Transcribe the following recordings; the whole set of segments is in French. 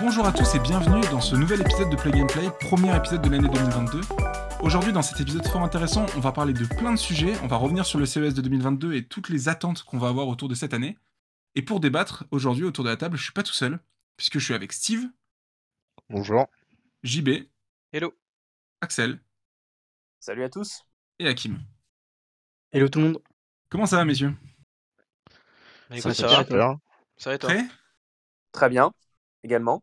Bonjour à tous et bienvenue dans ce nouvel épisode de and Play, premier épisode de l'année 2022. Aujourd'hui, dans cet épisode fort intéressant, on va parler de plein de sujets. On va revenir sur le CES de 2022 et toutes les attentes qu'on va avoir autour de cette année. Et pour débattre, aujourd'hui, autour de la table, je suis pas tout seul, puisque je suis avec Steve, Bonjour. JB, Hello. Axel Salut à tous. et Hakim. Hello tout le monde. Comment ça va, messieurs? Bah, Ça va ça, va. super. Ça va et toi? Très? Bien, également.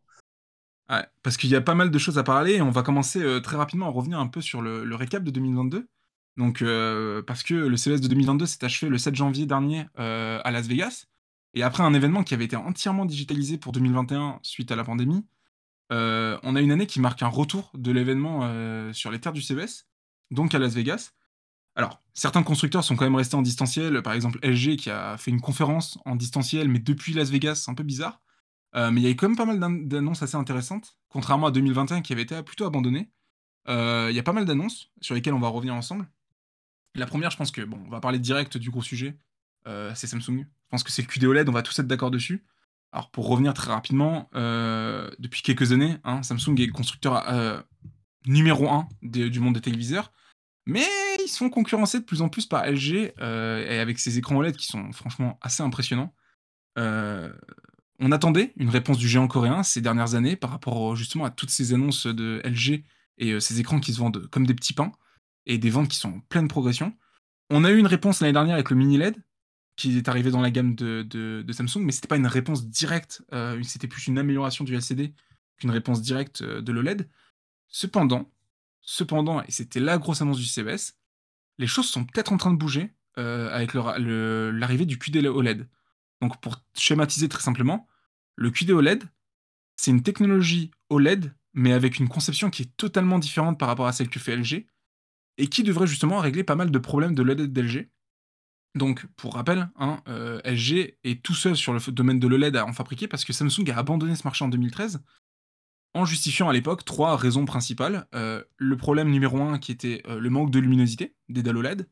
Ouais, parce qu'il y a pas mal de choses à parler et on va commencer euh, très rapidement à revenir un peu sur le, le récap de 2022. Donc, euh, parce que le CES de 2022 s'est achevé le 7 janvier dernier euh, à Las Vegas. Et après un événement qui avait été entièrement digitalisé pour 2021 suite à la pandémie, euh, on a une année qui marque un retour de l'événement euh, sur les terres du CES, donc à Las Vegas. Alors, certains constructeurs sont quand même restés en distanciel, par exemple LG qui a fait une conférence en distanciel, mais depuis Las Vegas, c'est un peu bizarre. Euh, mais il y a eu quand même pas mal d'an- d'annonces assez intéressantes, contrairement à 2021 qui avait été plutôt abandonné. Euh, Il y a pas mal d'annonces sur lesquelles on va revenir ensemble. La première, je pense que, bon, on va parler direct du gros sujet, euh, c'est Samsung. Je pense que c'est le QD OLED, on va tous être d'accord dessus. Alors, pour revenir très rapidement, depuis quelques années, hein, Samsung est le constructeur numéro 1 du monde des téléviseurs. Mais ils sont concurrencés de plus en plus par LG, euh, et avec ses écrans OLED qui sont franchement assez impressionnants. Euh, on attendait une réponse du géant coréen ces dernières années par rapport justement à toutes ces annonces de LG et euh, ces écrans qui se vendent comme des petits pains et des ventes qui sont en pleine progression. On a eu une réponse l'année dernière avec le mini LED qui est arrivé dans la gamme de, Samsung, mais c'était pas une réponse directe, c'était plus une amélioration du LCD qu'une réponse directe de l'OLED. Cependant, cependant, et c'était la grosse annonce du CES, les choses sont peut-être en train de bouger euh, avec l'arrivée du QD OLED. Donc pour schématiser très simplement, le QD OLED, c'est une technologie OLED, mais avec une conception qui est totalement différente par rapport à celle que fait LG, et qui devrait justement régler pas mal de problèmes de l'OLED d'LG. Donc, pour rappel, hein, euh, LG est tout seul sur le domaine de l'OLED à en fabriquer parce que Samsung a abandonné ce marché en 2013 en justifiant à l'époque trois raisons principales. Euh, le problème numéro un qui était euh, le manque de luminosité des dalles OLED.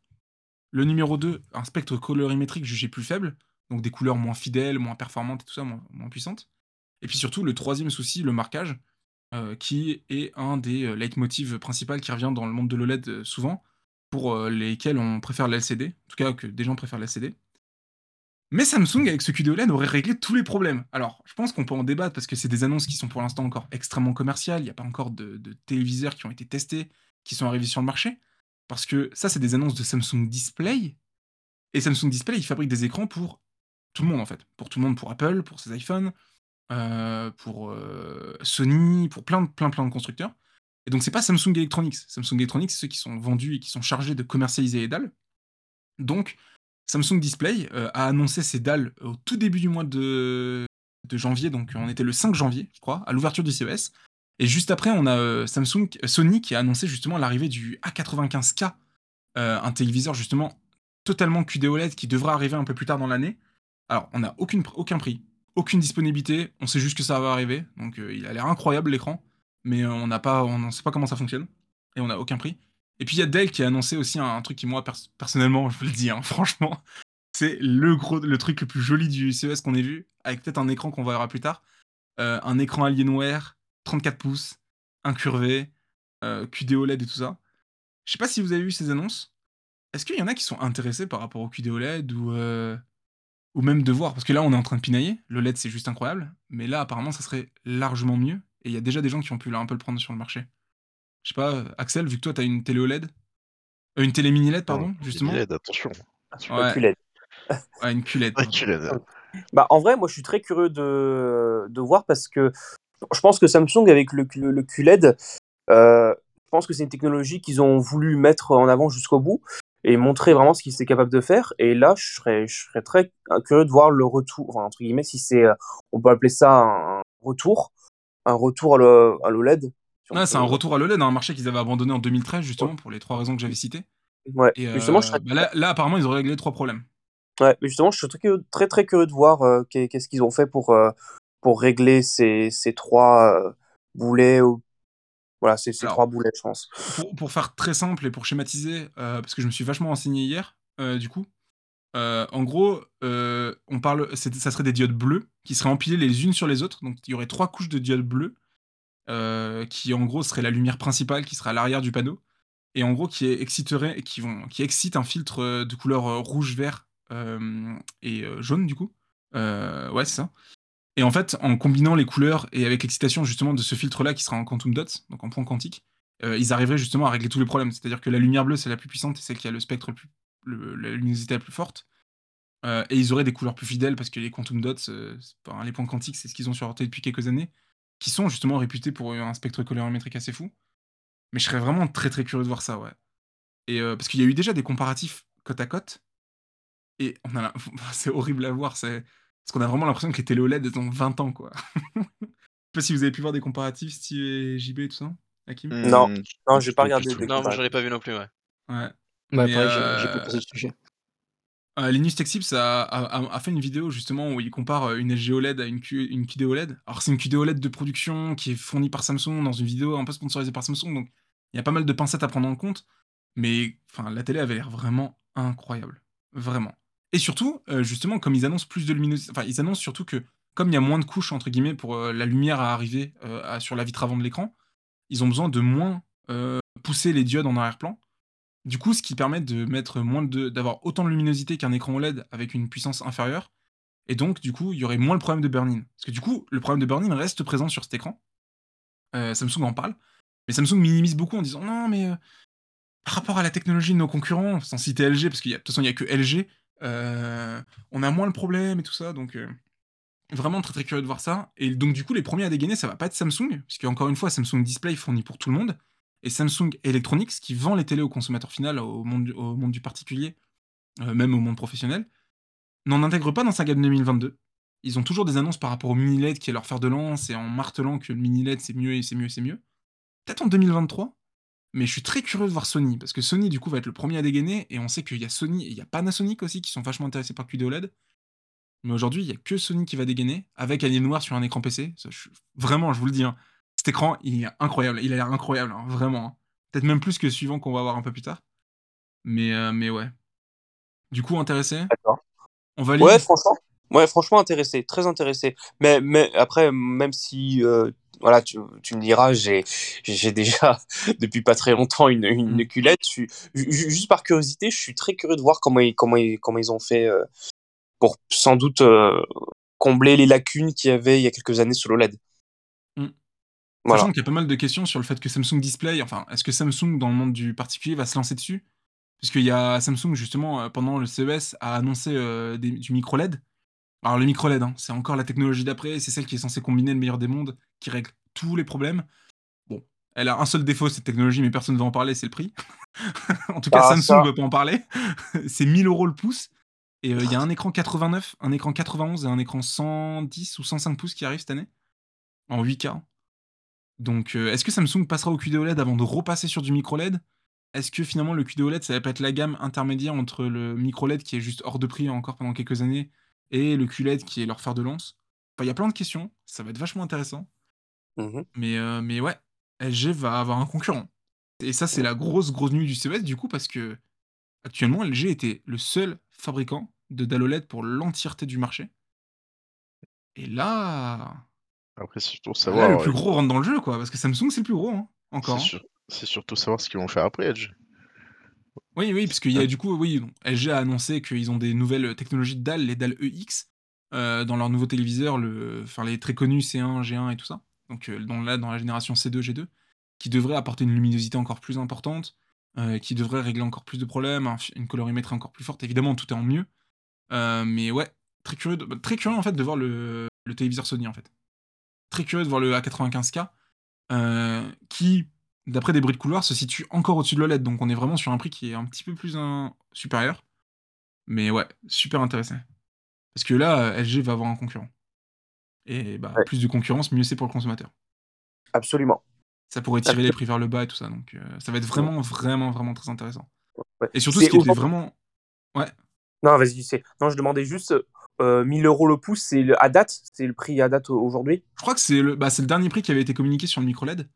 Le numéro 2, un spectre colorimétrique jugé plus faible, donc des couleurs moins fidèles, moins performantes et tout ça, moins, puissantes. Et puis surtout, le troisième souci, le marquage, euh, qui est un des leitmotivs principaux qui revient dans le monde de l'OLED souvent, pour lesquels on préfère l'LCD, en tout cas que des gens préfèrent l'LCD. Mais Samsung, avec ce QD aurait réglé tous les problèmes. Alors, je pense qu'on peut en débattre parce que c'est des annonces qui sont pour l'instant encore extrêmement commerciales. Il n'y a pas encore de, de téléviseurs qui ont été testés, qui sont arrivés sur le marché. Parce que ça, c'est des annonces de Samsung Display. Et Samsung Display, il fabrique des écrans pour tout le monde, en fait. Pour tout le monde, pour Apple, pour ses iPhones, euh, pour euh, Sony, pour plein, plein, plein de constructeurs. Et donc, c'est pas Samsung Electronics. Samsung Electronics, c'est ceux qui sont vendus et qui sont chargés de commercialiser les dalles. Donc, Samsung Display euh, a annoncé ses dalles au tout début du mois de, janvier, donc on était le 5 janvier, je crois, à l'ouverture du CES. Et juste après, on a euh, Samsung, euh, Sony qui a annoncé justement l'arrivée du A95K, euh, un téléviseur justement totalement QD OLED qui devra arriver un peu plus tard dans l'année. Alors, on n'a aucun prix, aucune disponibilité, on sait juste que ça va arriver, donc il a l'air incroyable l'écran, mais on n'a pas, on ne sait pas comment ça fonctionne, et on n'a aucun prix. Et puis il y a Dell qui a annoncé aussi un, truc qui moi pers- personnellement, je vous le dis, hein, franchement, c'est le gros, le truc le plus joli du CES qu'on ait vu, avec peut-être un écran qu'on verra plus tard, Euh, un écran Alienware, 34 pouces, incurvé, euh, QD OLED et tout ça. Je sais pas si vous avez vu ces annonces. Est-ce qu'il y en a qui sont intéressés par rapport au QD OLED ou euh, ou même de voir? Parce que là on est en train de pinailler. Le LED c'est juste incroyable, mais là apparemment ça serait largement mieux et il y a déjà des gens qui ont pu là un peu le prendre sur le marché. Je sais pas, Axel, vu que toi t'as une télé OLED, Euh, une télé mini LED pardon, Oh, justement. LED, attention. Sur Ouais. le QLED. Ouais, une QLED. Pardon. QLED. Bah, en vrai, moi, je suis très curieux de, de voir parce que je pense que Samsung, avec le, le, le QLED, euh, je pense que c'est une technologie qu'ils ont voulu mettre en avant jusqu'au bout et montrer vraiment ce qu'ils étaient capables de faire. Et là, je serais, je serais très curieux de voir le retour, enfin, entre guillemets, si c'est, euh, on peut appeler ça un retour, un retour à l'OLED. Ouais, c'est un retour à l'OLED, un marché qu'ils avaient abandonné en 2013 justement pour les trois raisons que j'avais citées. Ouais, Et justement, euh, je serais bah là, là, apparemment ils auraient réglé trois problèmes. Ouais, mais justement, je suis très, curieux- très, très curieux de voir euh, qu'est- qu'est-ce qu'ils ont fait pour, euh, pour régler ces, ces trois boulets. Ou... Voilà, ces, ces Alors, trois boulets, je pense. Pour, pour faire très simple et pour schématiser, parce que je me suis vachement renseigné hier, du coup. En gros, on parle, ça serait des diodes bleues qui seraient empilées les unes sur les autres. Donc il y aurait trois couches de diodes bleues euh, qui en gros serait la lumière principale qui sera à l'arrière du panneau et en gros qui exciterait, qui qui excite un filtre euh, de couleur euh, rouge, vert euh, et jaune du coup. Ouais, c'est ça. Et en fait, en combinant les couleurs et avec l'excitation justement de ce filtre-là qui sera en quantum dots, donc en point quantique, ils arriveraient justement à régler tous les problèmes. C'est-à-dire que la lumière bleue, c'est la plus puissante et celle qui a le spectre plus, la luminosité la plus forte. Et ils auraient des couleurs plus fidèles parce que les quantum dots, euh, enfin, les points quantiques, c'est ce qu'ils ont sur depuis quelques années, qui sont justement réputés pour un spectre colorimétrique assez fou. Mais je serais vraiment très très curieux de voir ça, ouais. Et euh, parce qu'il y a eu déjà des comparatifs côte à côte, et on a, la- c'est horrible à voir, c'est parce qu'on a vraiment l'impression que les télé OLED elles ont 20 ans, quoi. je sais pas si vous avez pu voir des comparatifs, Steve et JB et tout ça, Hakim? Non. Non, j'ai pas pas regardé. Non, moi, je comparatifs. l'ai pas vu non plus, ouais. Ouais. Bah, Mais, pareil, j'ai- j'ai euh, pas passé le sujet. Euh, Linus Tech Tips a, fait une vidéo justement où il compare euh, une LG OLED à une, Q, QD OLED. Alors c'est une QD OLED de production qui est fournie par Samsung dans une vidéo un peu sponsorisée par Samsung, donc il y a pas mal de pincettes à prendre en compte. Mais enfin, la télé avait l'air vraiment incroyable, vraiment. Et surtout, euh, justement, comme ils annoncent plus de luminosité, enfin ils annoncent surtout que comme il y a moins de couches entre guillemets pour la lumière à arriver sur la vitre avant de l'écran, ils ont besoin de moins pousser les diodes en arrière-plan. Du coup, ce qui permet de mettre moins de, d'avoir autant de luminosité qu'un écran OLED avec une puissance inférieure. Et donc, du coup, il y aurait moins le problème de burn-in. Parce que du coup, le problème de burn-in reste présent sur cet écran. Euh, Samsung en parle. Mais Samsung minimise beaucoup en disant non, mais euh, par rapport à la technologie de nos concurrents, sans citer LG, parce a, de toute façon, il n'y a que LG, euh, on a moins le problème et tout ça. Donc, vraiment très très curieux de voir ça. Et donc, du coup, les premiers à dégainer, ça va pas être Samsung, puisque encore une fois, Samsung Display fournit pour tout le monde et Samsung Electronics, qui vend les télés au consommateur final, au monde, du- particulier, euh, même au monde professionnel, n'en intègre pas dans sa gamme 2022. Ils ont toujours des annonces par rapport au mini LED qui est leur fer de lance et en martelant que le mini LED c'est mieux et c'est mieux et c'est mieux. Peut-être en 2023, mais je suis très curieux de voir Sony parce que Sony du coup va être le premier à dégainer et on sait qu'il y a Sony et il y a Panasonic aussi qui sont vachement intéressés par QD OLED. Mais aujourd'hui, il y a que Sony qui va dégainer avec Alien Noir sur un écran PC. Vraiment, je vous le dis, hein, cet écran, il est incroyable. Il a l'air incroyable, hein, vraiment. hein. Peut-être même plus que le suivant qu'on va voir un peu plus tard. Mais, euh, mais ouais. Du coup, intéressé? D'accord. On valide Ouais, franchement. Ouais, franchement intéressé, très intéressé. Mais, mais après, même si, euh, voilà, tu, tu me diras, j'ai, j'ai déjà depuis pas très longtemps une, une Mm. culette. Je juste par curiosité, je suis très curieux de voir comment ils, comment ils, comment ils ont fait euh, pour sans doute euh, combler les lacunes qu'il y avait il y a quelques années sur l'OLED. Voilà. Sachant qu'il y a pas mal de questions sur le fait que Samsung Display, enfin, est-ce que Samsung, dans le monde du particulier, va se lancer dessus? Puisqu'il y a Samsung, justement, euh, pendant le CES, a annoncé euh, des- du micro LED. Alors, le micro LED, hein, c'est encore la technologie d'après, c'est celle qui est censée combiner le meilleur des mondes, qui règle tous les problèmes. Bon, elle a un seul défaut, cette technologie, mais personne ne va en parler, c'est le prix. en tout cas, Ah, Samsung ne veut pas en parler. c'est 1000 euros le pouce. Et euh, il y a un écran 89, un écran 91 et un écran 110 ou 105 pouces qui arrive cette année, en 8K. Donc, euh, est-ce que Samsung passera au QD OLED avant de repasser sur du micro LED Est-ce que finalement le QD OLED, ça va pas être la gamme intermédiaire entre le micro LED qui est juste hors de prix encore pendant quelques années et le QLED qui est leur fer de lance? Enfin, il y a plein de questions, ça va être vachement intéressant. Mhm. Mais, euh, mais ouais, LG va avoir un concurrent. Et ça, c'est la grosse, grosse nuit du CES du coup, parce que actuellement, LG était le seul fabricant de dalle OLED pour l'entièreté du marché. Et là, Après, c'est surtout là, savoir. le plus euh, gros rentre dans le jeu, quoi, parce que Samsung, c'est le plus gros, hein, encore. c'est hein. sur- c'est surtout savoir ce qu'ils vont faire après, Edge. Oui, oui, parce qu'il y a du coup, oui, LG a annoncé qu'ils ont des nouvelles technologies de dalles, les dalles EX, euh, dans leur nouveau téléviseur, le, enfin les très connus C1, G1 et tout ça. Donc euh, dans, là, dans la génération C2, G2, qui devraient apporter une luminosité encore plus importante, euh, qui devraient régler encore plus de problèmes, une colorimétrie encore plus forte. Évidemment, tout est en mieux. Euh, mais ouais, très curieux, de- bah, très curieux en fait de voir le, le téléviseur Sony en fait. Très curieux de voir le A95K, euh, qui d'après des bruits de couloir, se situe encore au-dessus de l'OLED. Donc on est vraiment sur un prix qui est un petit peu plus euh, supérieur. Mais ouais, super intéressant. Parce que là, euh, LG va avoir un concurrent. Et bah, Ouais. plus de concurrence, mieux c'est pour le consommateur. Absolument. Ça pourrait tirer les prix vers le bas et tout ça. Donc euh, ça va être vraiment, vraiment, vraiment très intéressant. Ouais. Et surtout, ce qui était vraiment. Non, vas-y, c'est. Non, je demandais juste euh, 1000 euros le pouce, c'est à date, c'est le prix à date aujourd'hui. Je crois que c'est le, bah, c'est le dernier prix qui avait été communiqué sur le micro LED.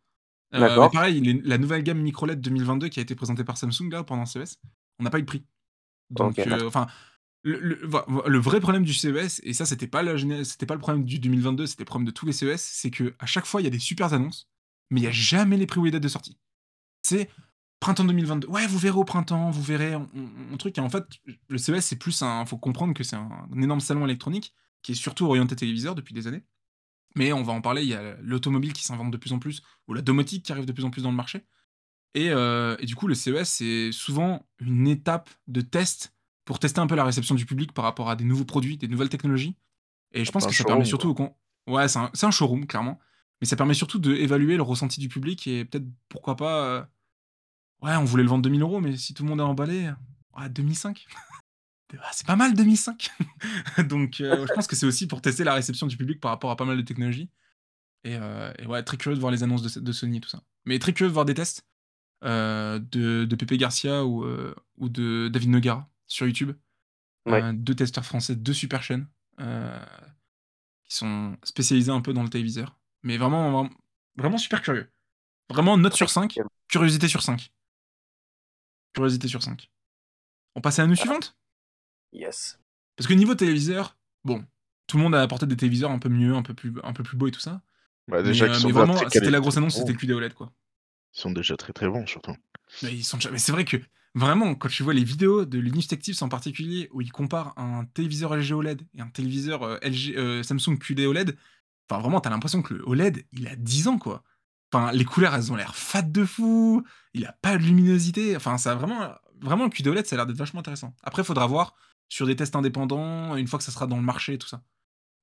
Euh, D'accord. pareil, les- la nouvelle gamme micro LED 2022 qui a été présentée par Samsung là pendant CES, on n'a pas eu de prix. Donc, euh, enfin, le, vrai problème du CES, et ça, c'était pas, la géné- c'était pas le problème du 2022, c'était le problème de tous les CES, c'est que à chaque fois, il y a des super annonces, mais il y a jamais les prix ou les dates de sortie. C'est printemps 2022. Ouais, vous verrez au printemps, vous verrez un, truc. Et en fait, le CES, c'est plus un. faut comprendre que c'est un, un énorme salon électronique qui est surtout orienté téléviseur depuis des années. Mais on va en parler, il y a l'automobile qui s'invente de plus en plus, ou la domotique qui arrive de plus en plus dans le marché. Et, euh, et du coup, le CES, c'est souvent une étape de test pour tester un peu la réception du public par rapport à des nouveaux produits, des nouvelles technologies. Et je pense Un que ça permet surtout au con- Ouais, c'est un, c'est un showroom, clairement. Mais ça permet surtout d'évaluer le ressenti du public et peut-être, pourquoi pas. Ouais, on voulait le vendre 2000 euros, mais si tout le monde est emballé, ouais, 2005. Ah, c'est pas mal 2005. Donc, euh, je pense que c'est aussi pour tester la réception du public par rapport à pas mal de technologies. Et, euh, et ouais, très curieux de voir les annonces de, de Sony et tout ça. Mais très curieux de voir des tests euh, de, de Pepe Garcia ou, ou de David Nogara sur YouTube. Ouais. Deux testeurs français, deux super chaînes qui sont spécialisés un peu dans le téléviseur. Mais vraiment, vraiment, vraiment super curieux. Vraiment, note sur 5, curieux. curiosité sur 5. Curiosité sur 5. On passe à la news suivante? Yes. Parce que niveau téléviseur, bon, tout le monde a apporté des téléviseurs un peu mieux, un peu plus, un peu plus beaux et tout ça. Bah, déjà, mais, qu'ils euh, mais vraiment, c'était la grosse annonce, c'était le QD OLED quoi. Ils sont déjà très très bons, surtout. Mais, ils sont déjà- mais c'est vrai que vraiment, quand tu vois les vidéos de Linus Tech Tips en particulier, où ils comparent un téléviseur LG OLED et un téléviseur euh, LG, euh, Samsung QD OLED, enfin vraiment, t'as l'impression que le OLED, il a 10 ans quoi. Enfin, les couleurs, elles ont l'air fat de fou, il a pas de luminosité, enfin, ça a vraiment, vraiment, le QD OLED, ça a l'air d'être vachement intéressant. Après, faudra voir sur des tests indépendants, une fois que ça sera dans le marché et tout ça.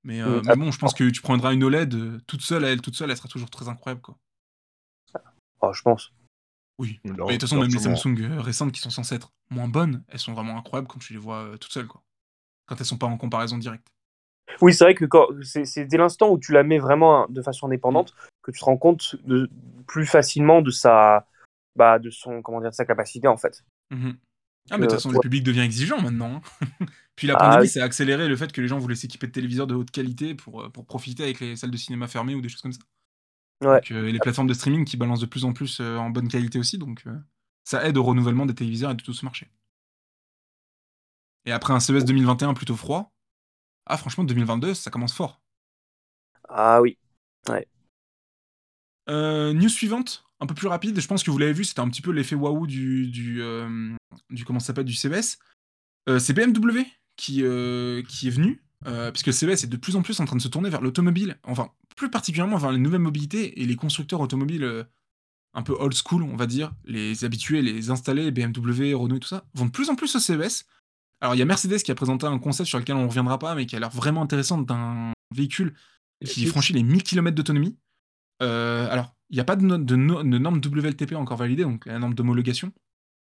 Mais, euh, mais bon, je pense que tu prendras une OLED euh, toute seule, à elle toute seule, elle sera toujours très incroyable quoi. Oh, je pense. Oui. Mais Mais de toute façon, même les. Samsung euh, récentes qui sont censées être moins bonnes, elles sont vraiment incroyables quand tu les vois euh, toutes seules, quoi. Quand elles sont pas en comparaison directe. Oui, c'est vrai que quand c'est c'est dès l'instant où tu la mets vraiment de façon indépendante que tu te rends compte de, plus facilement de sa bah de son comment dire de sa capacité en fait. Mhm. Ah, mais de toute Euh, façon, ouais. le public devient exigeant maintenant. hein. Puis la Ah, pandémie, oui. ça a accéléré le fait que les gens voulaient s'équiper de téléviseurs de haute qualité pour, euh, pour profiter avec les salles de cinéma fermées ou des choses comme ça. Ouais. Donc, euh, et les plateformes de streaming qui balancent de plus en plus euh, en bonne qualité aussi, donc euh, ça aide au renouvellement des téléviseurs et de tout ce marché. Et après un CES 2021 plutôt froid, ah franchement 2022 ça commence fort. Ah oui. Euh, news suivante, un peu plus rapide, je pense que vous l'avez vu, c'était un petit peu l'effet waouh du, du, euh, du comment ça s'appelle du CES. Euh, c'est BMW qui, euh, qui est venu, euh, puisque le CES est de plus en plus en train de se tourner vers l'automobile, enfin plus particulièrement vers les nouvelles mobilités et les constructeurs automobiles un peu old school, on va dire, les habitués, les installés, BMW, Renault et tout ça, vont de plus en plus au CES. Alors il y a Mercedes qui a présenté un concept sur lequel on ne reviendra pas, mais qui a l'air vraiment intéressant d'un véhicule qui franchit les 1000 km d'autonomie. Euh, alors, il n'y a pas de, no- de no- de norme WLTP encore validée, donc la norme d'homologation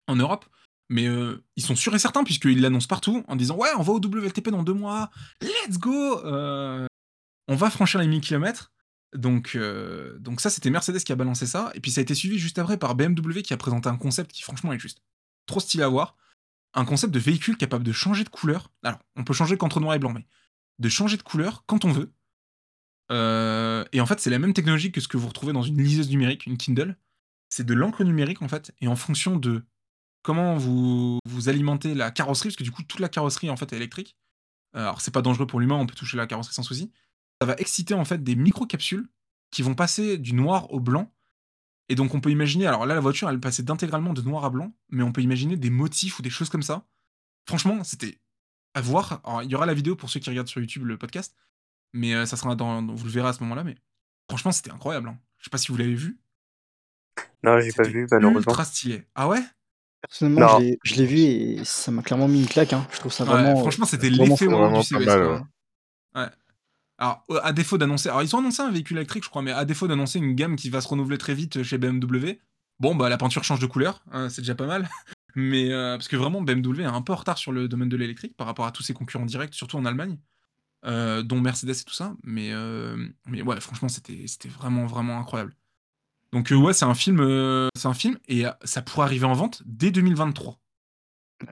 en Europe. Mais euh, ils sont sûrs et certains, puisqu'ils l'annoncent partout, en disant Ouais, on va au WLTP dans deux mois, let's go Euh, On va franchir les 1000 km. Donc, donc ça, c'était Mercedes qui a balancé ça. Et puis ça a été suivi juste après par BMW qui a présenté un concept qui, franchement, est juste trop stylé à voir. Un concept de véhicule capable de changer de couleur. Alors, on peut changer qu'entre noir et blanc, mais de changer de couleur quand on veut. Euh, et en fait, c'est la même technologie que ce que vous retrouvez dans une liseuse numérique, une Kindle. C'est de l'encre numérique en fait, et en fonction de comment vous, vous alimentez la carrosserie, parce que du coup, toute la carrosserie en fait est électrique. Alors, c'est pas dangereux pour l'humain, on peut toucher la carrosserie sans souci. Ça va exciter en fait des micro-capsules qui vont passer du noir au blanc. Et donc, on peut imaginer, alors là, la voiture, elle passait d'intégralement de noir à blanc, mais on peut imaginer des motifs ou des choses comme ça. Franchement, c'était à voir. Alors, il y aura la vidéo pour ceux qui regardent sur YouTube le podcast, mais euh, ça sera dans, vous le verrez à ce moment-là. Mais franchement, c'était incroyable. hein. Je sais pas si vous l'avez vu. Non, j'ai pas vu malheureusement. ultra stylé. Ah ouais? Personnellement, Non. je l'ai- vu et ça m'a clairement mis une claque. hein. Je trouve ça Ouais, vraiment. Franchement, c'était l'effet du CES. pas mal, quoi. ouais. Ouais. Alors, euh, à défaut d'annoncer. Alors, ils ont annoncé un véhicule électrique, je crois, mais à défaut d'annoncer une gamme qui va se renouveler très vite chez BMW, bon, bah, la peinture change de couleur, hein, c'est déjà pas mal. Mais, euh, parce que vraiment, BMW est un peu en retard sur le domaine de l'électrique par rapport à tous ses concurrents directs, surtout en Allemagne, euh, dont Mercedes et tout ça. Mais, euh, mais ouais, franchement, c'était c'était vraiment, vraiment incroyable. Donc, euh, ouais, c'est un film, euh, c'est un film, et euh, ça pourrait arriver en vente dès 2023.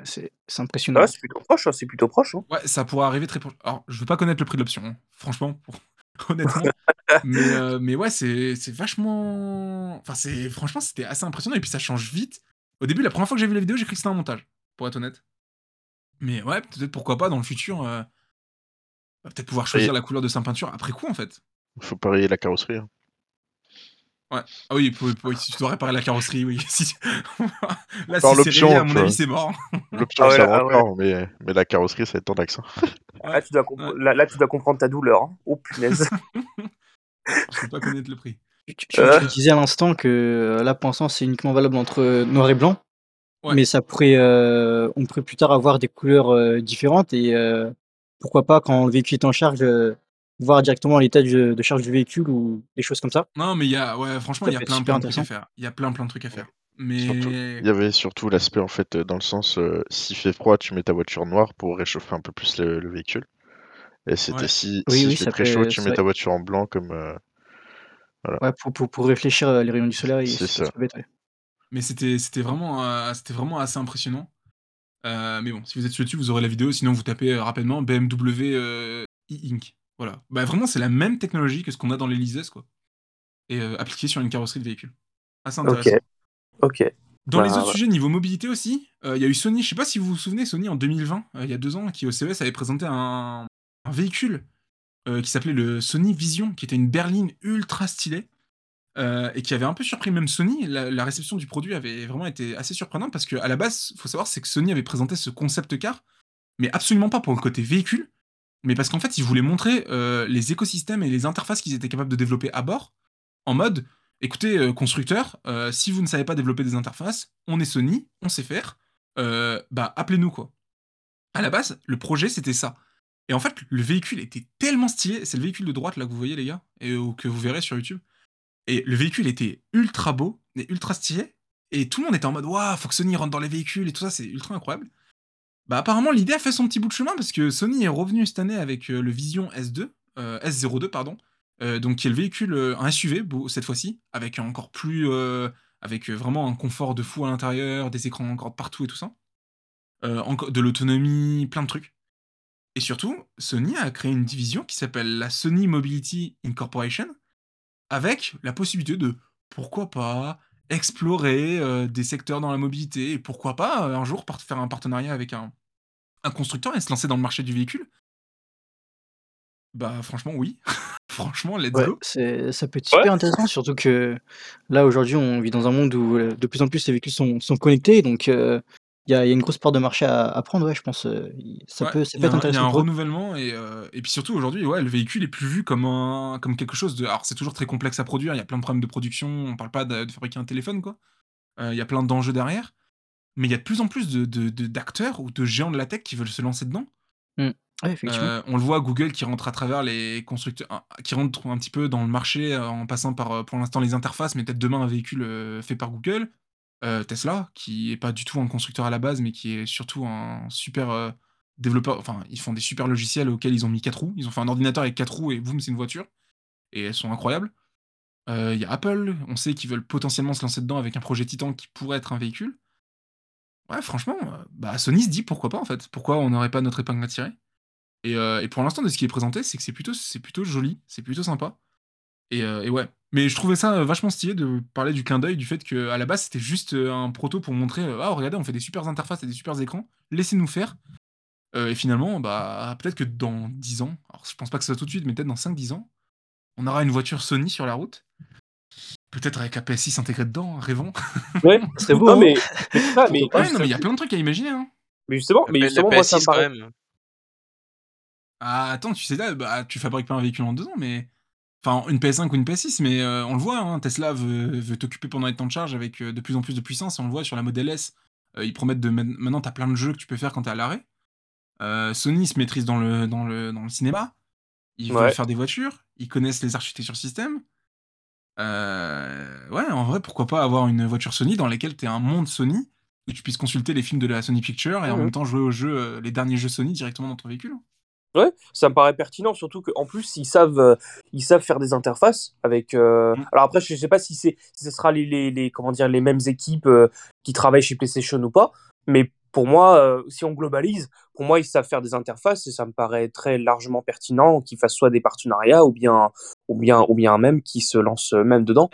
C'est c'est impressionnant. Ah, c'est plutôt proche, hein, c'est plutôt proche. hein. Ouais, ça pourrait arriver très proche. Alors, je veux pas connaître le prix de l'option, hein, franchement, pour- honnêtement. mais, euh, mais ouais, c'est c'est vachement. Enfin, c'est franchement, c'était assez impressionnant. Et puis ça change vite. Au début, la première fois que j'ai vu la vidéo, j'ai cru que c'était un montage, pour être honnête. Mais ouais, peut-être pourquoi pas dans le futur, euh, on va peut-être pouvoir choisir la couleur de sa peinture après coup en fait? Faut parier la carrosserie. hein. Ouais. Ah oui, pour, pour- si tu dois réparer la carrosserie, oui. Si- Là, si c'est l'option, à tu mon avis, c'est mort. L'option, Ah ouais, ça ah ouais. encore, mais, mais la carrosserie, ça va être ton accent. Là, tu dois là, là, tu dois comprendre ta douleur. hein. Oh punaise. Je peux pas connaître le prix. Tu, tu- tu Euh. disais à l'instant que euh, là, pour l'instant, c'est uniquement valable entre euh, noir et blanc. Ouais. Mais ça pourrait, euh, on pourrait plus tard avoir des couleurs euh, différentes et euh, pourquoi pas quand le véhicule est en charge, euh, voir directement l'état de, de charge du véhicule ou des choses comme ça. Non, mais il y a, ouais, franchement, il y a plein, plein de trucs à faire. Il y a plein, plein de trucs à faire. Mais Surtout, il y avait surtout l'aspect, en fait, dans le sens, euh, s'il fait froid, tu mets ta voiture noire pour réchauffer un peu plus le, le véhicule. Et c'était Ouais. si, Oui, oui, fait très chaud, tu mets ta voiture en blanc comme. euh, Ouais, pour, pour, pour réfléchir les rayons du soleil, C'est ça. pas bête, ouais. Mais c'était c'était vraiment, euh, c'était vraiment assez impressionnant. Euh, mais bon, si vous êtes sur YouTube, vous aurez la vidéo. Sinon, vous tapez euh, rapidement BMW euh, e-Ink. Voilà. Bah, vraiment, c'est la même technologie que ce qu'on a dans les Lises, quoi. Et euh, appliquée sur une carrosserie de véhicule. Assez intéressant. Ok. Dans les Bah, autres ouais. sujets niveau mobilité aussi, il y a eu Sony, je sais pas si vous vous souvenez, Sony en 2020, euh, il y a deux ans, qui au CES avait présenté un, un véhicule qui s'appelait le Sony Vision, qui était une berline ultra stylée. Euh, et qui avait un peu surpris même Sony. La, réception du produit avait vraiment été assez surprenante parce que à la base, faut savoir, c'est que Sony avait présenté ce concept car, mais absolument pas pour le côté véhicule, mais parce qu'en fait, ils voulaient montrer euh, les écosystèmes et les interfaces qu'ils étaient capables de développer à bord, en mode, écoutez, euh, constructeur, si vous ne savez pas développer des interfaces, on est Sony, on sait faire, bah appelez-nous quoi. À la base, le projet c'était ça. Et en fait, le véhicule était tellement stylé, c'est le véhicule de droite là que vous voyez les gars, et euh, que vous verrez sur YouTube. Et le véhicule était ultra beau et ultra stylé. Et tout le monde était en mode Waouh, faut que Sony rentre dans les véhicules et tout ça, c'est ultra incroyable. Bah, apparemment, l'idée a fait son petit bout de chemin parce que Sony est revenu cette année avec euh, le Vision S2, euh, S02, pardon, euh, donc qui est le véhicule, euh, un SUV cette fois-ci, avec encore plus. avec vraiment un confort de fou à l'intérieur, des écrans encore partout et tout ça. De l'autonomie, plein de trucs. Et surtout, Sony a créé une division qui s'appelle la Sony Mobility Incorporation, avec la possibilité de, pourquoi pas, explorer euh, des secteurs dans la mobilité, et pourquoi pas, euh, un jour, part- faire un partenariat avec un, un constructeur et se lancer dans le marché du véhicule? Bah franchement, oui. franchement, let's Ouais, go. ça peut être Ouais. super intéressant, surtout que là aujourd'hui on vit dans un monde où euh, de plus en plus les véhicules sont, sont connectés, donc euh, il y, a, il y a une grosse part de marché à, à prendre, ouais, je pense. euh, il- ça Ouais, peut, ça il y peut a être un, il y a intéressant un pour eux. renouvellement et, euh, et puis surtout aujourd'hui, ouais, le véhicule est plus vu comme un, comme quelque chose de. Alors c'est toujours très complexe à produire. Il y a plein de problèmes de production. On parle pas de, de fabriquer un téléphone quoi. Euh, Il y a plein d'enjeux derrière. Mais il y a de plus en plus de, de- de- d'acteurs ou de géants de la tech qui veulent se lancer dedans. Ouais, effectivement. Euh, on le voit, Google qui rentre à travers les constructeurs, un- qui rentre un petit peu dans le marché euh, en passant par, euh, pour l'instant, les interfaces, mais peut-être demain un véhicule euh, fait par Google. Euh, Tesla, qui est pas du tout un constructeur à la base, mais qui est surtout un super euh, développeur. Enfin, ils font des super logiciels auxquels ils ont mis 4 roues. Ils ont fait un ordinateur avec 4 roues et boum, c'est une voiture. Et elles sont incroyables. Euh, Il y a Apple, on sait qu'ils veulent potentiellement se lancer dedans avec un projet Titan qui pourrait être un véhicule. Ouais, franchement, bah, Sony se dit pourquoi pas en fait. Pourquoi on n'aurait pas notre épingle à tirer? Et, pour l'instant, de ce qui est présenté, c'est que c'est plutôt, plutôt joli, c'est plutôt sympa. Et, euh, et ouais. Mais je trouvais ça euh, vachement stylé de parler du clin d'œil, du fait qu'à la base, c'était juste euh, un proto pour montrer Ah, regardez, on fait des super interfaces et des super écrans, laissez-nous faire. Euh, et finalement, bah, peut-être que dans 10 ans, alors je pense pas que ça soit tout de suite, mais peut-être dans 5-10 ans, on aura une voiture Sony sur la route. Peut-être avec APS6 intégré dedans, rêvons. Ouais. Ça serait beau, Non, hein. mais, mais, ça, mais, Ouais, non, mais il y a plein de trucs à imaginer. Hein. mais justement, mais justement moi, ça me PS6 quand paraît. même. Ah, attends, tu sais là, bah, tu fabriques pas un véhicule en deux ans, mais. Enfin, une PS5 ou une PS6, mais euh, on le voit, hein, Tesla veut, veut t'occuper pendant les temps de charge avec euh, de plus en plus de puissance, et on le voit sur la Model S. euh, ils promettent de. Maintenant, t'as plein de jeux que tu peux faire quand t'es à l'arrêt. Sony se maîtrise dans le, dans le, dans le cinéma. Ils Ouais. veulent faire des voitures. Ils connaissent les architectures système. Ouais, en vrai, pourquoi pas avoir une voiture Sony dans laquelle t'es un monde Sony, où tu puisses consulter les films de la Sony Picture et en Mhm. même temps jouer aux jeux, les derniers jeux Sony directement dans ton véhicule. Ouais, ça me paraît pertinent, surtout qu'en plus, ils savent, euh, ils savent faire des interfaces avec. euh, Mm. Alors après, je sais pas si, c'est, si ce sera les, les, les- comment dire, les mêmes équipes euh, qui travaillent chez PlayStation ou pas, mais pour moi, si on globalise, pour moi, ils savent faire des interfaces et ça me paraît très largement pertinent qu'ils fassent soit des partenariats ou bien, ou bien, ou bien même qu'ils se lancent même dedans.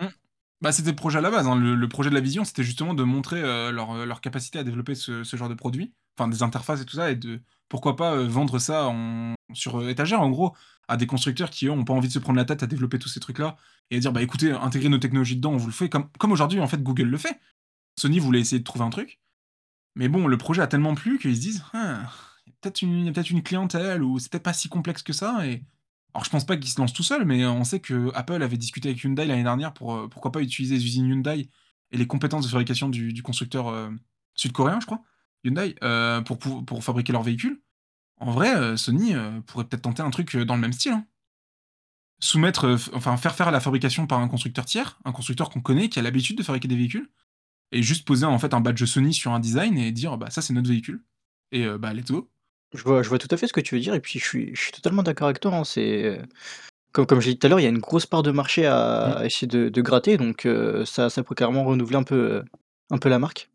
Bah, c'était le projet à la base. hein. Le, le projet de la vision, c'était justement de montrer leur, leur capacité à développer ce, ce genre de produit, enfin des interfaces et tout ça, et de pourquoi pas euh, vendre ça sur euh, étagère, en gros, à des constructeurs qui, eux, ont pas envie de se prendre la tête à développer tous ces trucs-là, et à dire, bah écoutez, intégrer nos technologies dedans, on vous le fait, comme, aujourd'hui, en fait, Google le fait. Sony voulait essayer de trouver un truc, mais bon, le projet a tellement plu qu'ils se disent, Ah, il y a peut-être une, clientèle, ou c'est peut-être pas si complexe que ça, et alors je pense pas qu'ils se lancent tout seuls, mais on sait que Apple avait discuté avec Hyundai l'année dernière pour euh, pourquoi pas utiliser les usines Hyundai et les compétences de fabrication du, constructeur sud-coréen, je crois, Hyundai, euh, pour, pour, pour fabriquer leurs véhicules. En vrai, euh, Sony euh, pourrait peut-être tenter un truc dans le même style. hein. Soumettre, enfin faire faire la fabrication par un constructeur tiers, un constructeur qu'on connaît, qui a l'habitude de fabriquer des véhicules, et juste poser en fait un badge Sony sur un design et dire bah ça c'est notre véhicule. Et bah let's go. Je vois, je vois tout à fait ce que tu veux dire et puis je suis, je suis totalement d'accord avec toi. hein, c'est comme, comme j'ai dit tout à l'heure, il y a une grosse part de marché à, Mm. à essayer de, de gratter, donc ça, ça peut carrément renouveler un peu, un peu la marque.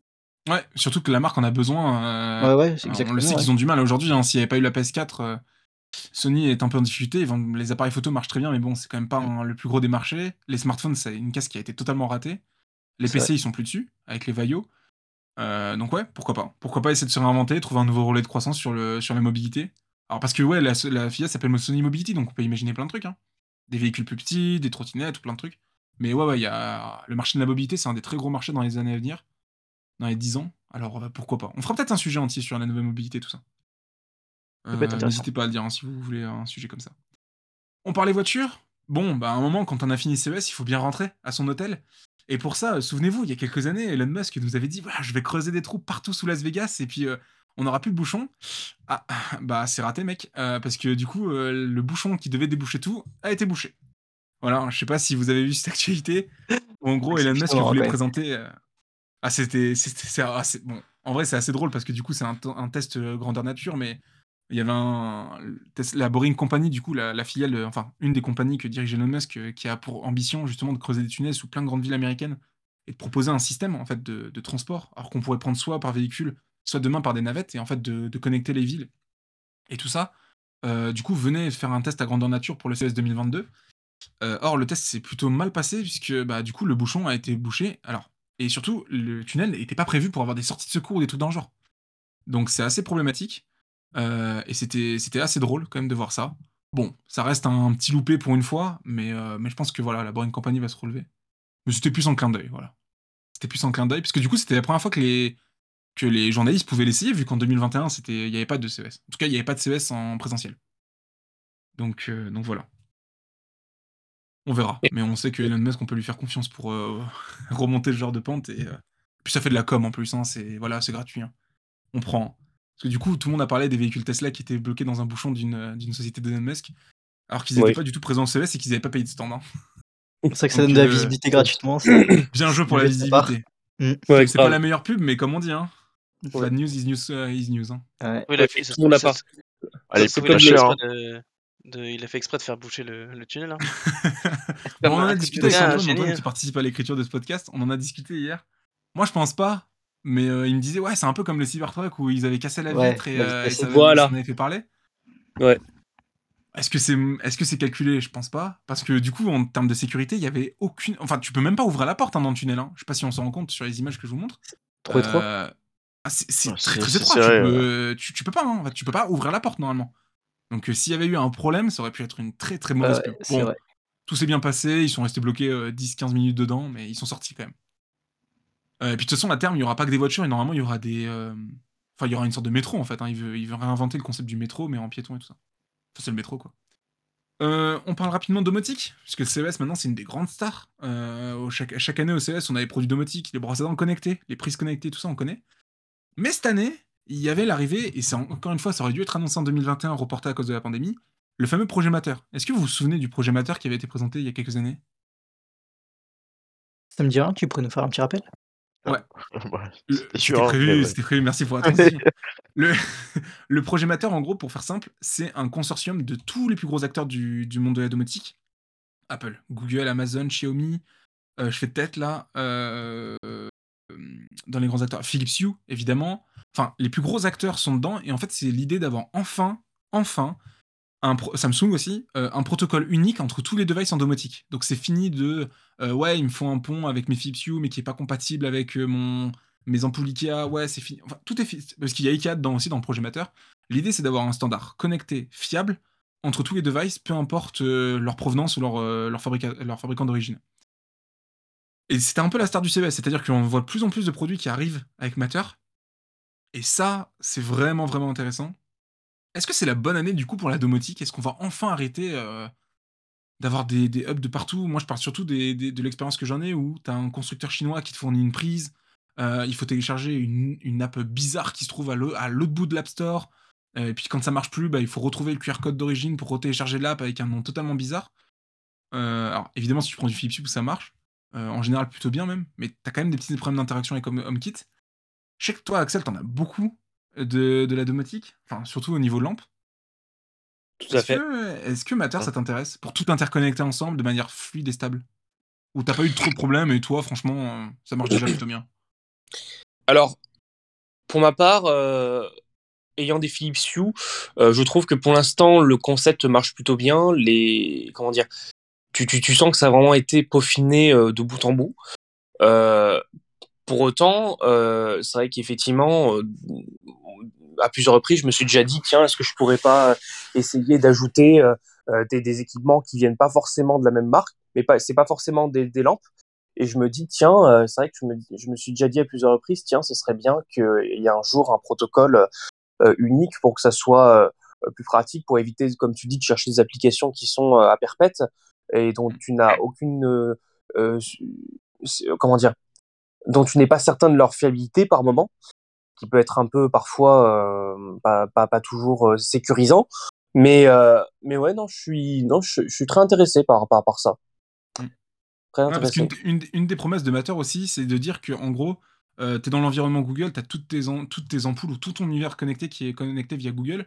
Ouais, surtout que la marque en a besoin. euh, Ouais, ouais, c'est on exactement. le sait qu'ils ont du mal aujourd'hui. hein. S'il n'y avait pas eu la PS4, euh, Sony est un peu en difficulté. Vendent- les appareils photo marchent très bien, mais bon, c'est quand même pas un- le plus gros des marchés. Les smartphones, c'est une casse qui a été totalement ratée. Les vrai. PC, ils sont plus dessus, avec les Vaio. Euh, donc ouais, pourquoi pas. Pourquoi pas essayer de se réinventer, trouver un nouveau relais de croissance sur, le, sur la mobilité. Alors parce que ouais, la, la filiale s'appelle Sony Mobility, donc on peut imaginer plein de trucs. hein. Des véhicules plus petits, des trottinettes, plein de trucs. Mais ouais, ouais, il y a... le marché de la mobilité, c'est un des très gros marchés dans les années à venir, dans les 10 ans. Alors euh, pourquoi pas. On fera peut-être un sujet entier sur la nouvelle mobilité, tout ça. Euh. N'hésitez pas à le dire hein, si vous voulez un sujet comme ça. On parlait voiture Bon, bah à un moment, quand on a fini CES, il faut bien rentrer à son hôtel. Et pour ça, euh, souvenez-vous, il y a quelques années, Elon Musk nous avait dit Voilà, je vais creuser des trous partout sous Las Vegas et puis euh, on n'aura plus de bouchon. Ah, bah c'est raté, mec, euh, parce que du coup, euh, le bouchon qui devait déboucher tout a été bouché. Voilà, je sais pas si vous avez vu cette actualité. en gros, Elon Musk voulait présenter. Ah, c'était. Bon, en vrai, c'est assez drôle parce que du coup, c'est un, test euh, grandeur nature, mais il y avait un. La Boring Company, du coup, la, filiale, euh, enfin, une des compagnies que dirige Elon Musk, euh, qui a pour ambition justement de creuser des tunnels sous plein de grandes villes américaines et de proposer un système en fait de, transport, alors qu'on pourrait prendre soit par véhicule, soit demain par des navettes, et en fait de, connecter les villes et tout ça. Du coup, venez faire un test à grandeur nature pour le CES 2022. Euh, or, le test s'est plutôt mal passé puisque bah, du coup, le bouchon a été bouché. Alors, et surtout, le tunnel n'était pas prévu pour avoir des sorties de secours ou des trucs dans le genre. Donc, c'est assez problématique. Euh, et c'était c'était assez drôle quand même de voir ça. Bon, ça reste un petit loupé pour une fois, mais, euh, mais je pense que voilà, la Boring Company va se relever. Mais c'était plus en clin d'œil, voilà. C'était plus en clin d'œil, parce que du coup, c'était la première fois que les, que les journalistes pouvaient l'essayer, vu qu'en 2021, c'était- il n'y avait pas de CES. En tout cas, il n'y avait pas de CES en présentiel. Donc, euh, donc voilà. On verra. Mais on sait que Elon Musk, on peut lui faire confiance pour euh, remonter ce genre de pente. Et euh, puis ça fait de la com en plus. Hein, c'est voilà, c'est gratuit. hein. On prend. Parce que du coup, tout le monde a parlé des véhicules Tesla qui étaient bloqués dans un bouchon d'une euh, d'une société d'Elon Musk, alors qu'ils n'étaient Oui. pas du tout présents au CES et qu'ils n'avaient pas payé de stand. hein. C'est vrai que ça Donc, donne de la euh, visibilité gratuitement. c'est- Bien joué pour la ça visibilité. Ouais, C'est pas la meilleure pub, mais comme on dit, hein. Ouais. Bad news is news, is news. hein. Ouais. Oui, il a Ouais, fait, ça, tout le monde a ça- pas. Allez, c'est faut comme pas le- cher. exprès de, de- il a fait exprès de faire boucher le, le tunnel. Hein. Bon, on en a discuté avec un Antoine, génie, Antoine hein. qui participe à l'écriture de ce podcast. On en a discuté hier. Moi, je pense pas. Mais euh, il me disait, ouais, c'est un peu comme le Cybertruck où ils avaient cassé la Ouais, vitre et, euh, et ça, avait- Voilà. ça en avait fait parler. Ouais. Est-ce que c'est est -ce c'est calculé? Je pense pas. Parce que du coup, en termes de sécurité, il y avait aucune. Enfin, tu peux même pas ouvrir la porte hein, dans le tunnel. Hein. Je sais pas si on s'en rend compte sur les images que je vous montre. Trop étroit. Euh, ah, c'est Ouais, très très étroit. serré, tu, peux, tu, tu peux pas. hein. En fait, tu peux pas ouvrir la porte normalement. Donc, euh, s'il y avait eu un problème, ça aurait pu être une très très mauvaise Ouais, pub. c'est Bon, vrai. tout s'est bien passé, ils sont restés bloqués euh, 10-15 minutes dedans, mais ils sont sortis quand même. Euh, et puis de toute façon, à terme, il n'y aura pas que des voitures, et normalement, il y aura des. euh, Enfin, il y aura une sorte de métro en fait. hein. Il, veut, il veut réinventer le concept du métro, mais en piéton et tout ça. Enfin, c'est le métro quoi. On parle rapidement de domotique, puisque le CES maintenant c'est une des grandes stars. Au- chaque, chaque année au CES, on a les produits domotiques, les brosses à dents connectées, les prises connectées, tout ça on connaît. Mais cette année, il y avait l'arrivée, et c'est en- encore une fois, ça aurait dû être annoncé en 2021, reporté à cause de la pandémie, le fameux projet Matter. Est-ce que vous vous souvenez du projet Matter qui avait été présenté il y a quelques années? Ça me dit rien, tu pourrais nous faire un petit rappel? Ouais, C'était prévu, ouais. c'était prévu, merci pour la transition. le, le projet Matter, en gros, pour faire simple, c'est un consortium de tous les plus gros acteurs du, du monde de la domotique. Apple, Google, Amazon, Xiaomi, euh, je fais tête là, euh, dans les grands acteurs, Philips Hue, évidemment. Enfin, les plus gros acteurs sont dedans, et en fait, c'est l'idée d'avoir enfin, enfin, un Samsung aussi, un protocole unique entre tous les devices en domotique. Donc c'est fini de ouais, il me faut un pont avec mes Philips Hue, mais qui est pas compatible avec mon mes ampoules Ikea. Ouais, c'est fini. Enfin, tout est fini. Parce qu'il y a Ikea dedans aussi dans le projet Matter. L'idée, c'est d'avoir un standard connecté, fiable, entre tous les devices, peu importe leur provenance ou leur, leur, leur fabricant d'origine. Et c'était un peu la star du CES, c'est-à-dire qu'on voit de plus en plus de produits qui arrivent avec Matter. Et ça, c'est vraiment, vraiment intéressant. Est-ce que c'est la bonne année du coup pour la domotique? Est-ce qu'on va enfin arrêter euh, d'avoir des, hubs de partout? Moi, je parle surtout de l'expérience que j'en ai où tu as un constructeur chinois qui te fournit une prise, euh, il faut télécharger une, app bizarre qui se trouve à l'autre bout de l'App Store. Euh, et puis quand ça marche plus, bah, il faut retrouver le QR code d'origine pour retélécharger l'app avec un nom totalement bizarre. alors évidemment, si tu prends du Philips ça marche. En général, plutôt bien même. Mais tu as quand même des petits problèmes d'interaction avec HomeKit. Je sais que toi, Axel, t'en as beaucoup de, la domotique, enfin surtout au niveau lampe. Tout à fait. Est-ce que Matter, ça t'intéresse Pour tout interconnecter ensemble de manière fluide et stable? Ou t'as pas eu trop de problèmes et toi, franchement, ça marche déjà plutôt bien? Alors, pour ma part, euh, ayant des Philips Hue, euh, je trouve que pour l'instant, le concept marche plutôt bien. Les, comment dire, tu, tu, sens que ça a vraiment été peaufiné euh, de bout en bout. pour autant, c'est vrai qu'effectivement, à plusieurs reprises, je me suis déjà dit, tiens, est-ce que je pourrais pas essayer d'ajouter euh, euh, des, équipements qui viennent pas forcément de la même marque, mais pas, c'est pas forcément des, lampes. Et je me dis, tiens, euh, c'est vrai que je me, je me, suis déjà dit à plusieurs reprises, tiens, ce serait bien qu'il y ait un jour un protocole unique pour que ça soit plus pratique, pour éviter, comme tu dis, de chercher des applications qui sont à perpète et dont tu n'as aucune, comment dire, dont tu n'es pas certain de leur fiabilité par moment qui peut être un peu parfois euh, pas, pas, pas, toujours euh, sécurisant. Mais, euh, mais ouais, non, je suis, non, je, suis très intéressé par, par, par ça. Mmh. Très intéressé. une, une, des promesses de Matter aussi, c'est de dire que en gros, tu es dans l'environnement Google, tu as toutes tes, toutes tes ampoules ou tout ton univers connecté qui est connecté via Google.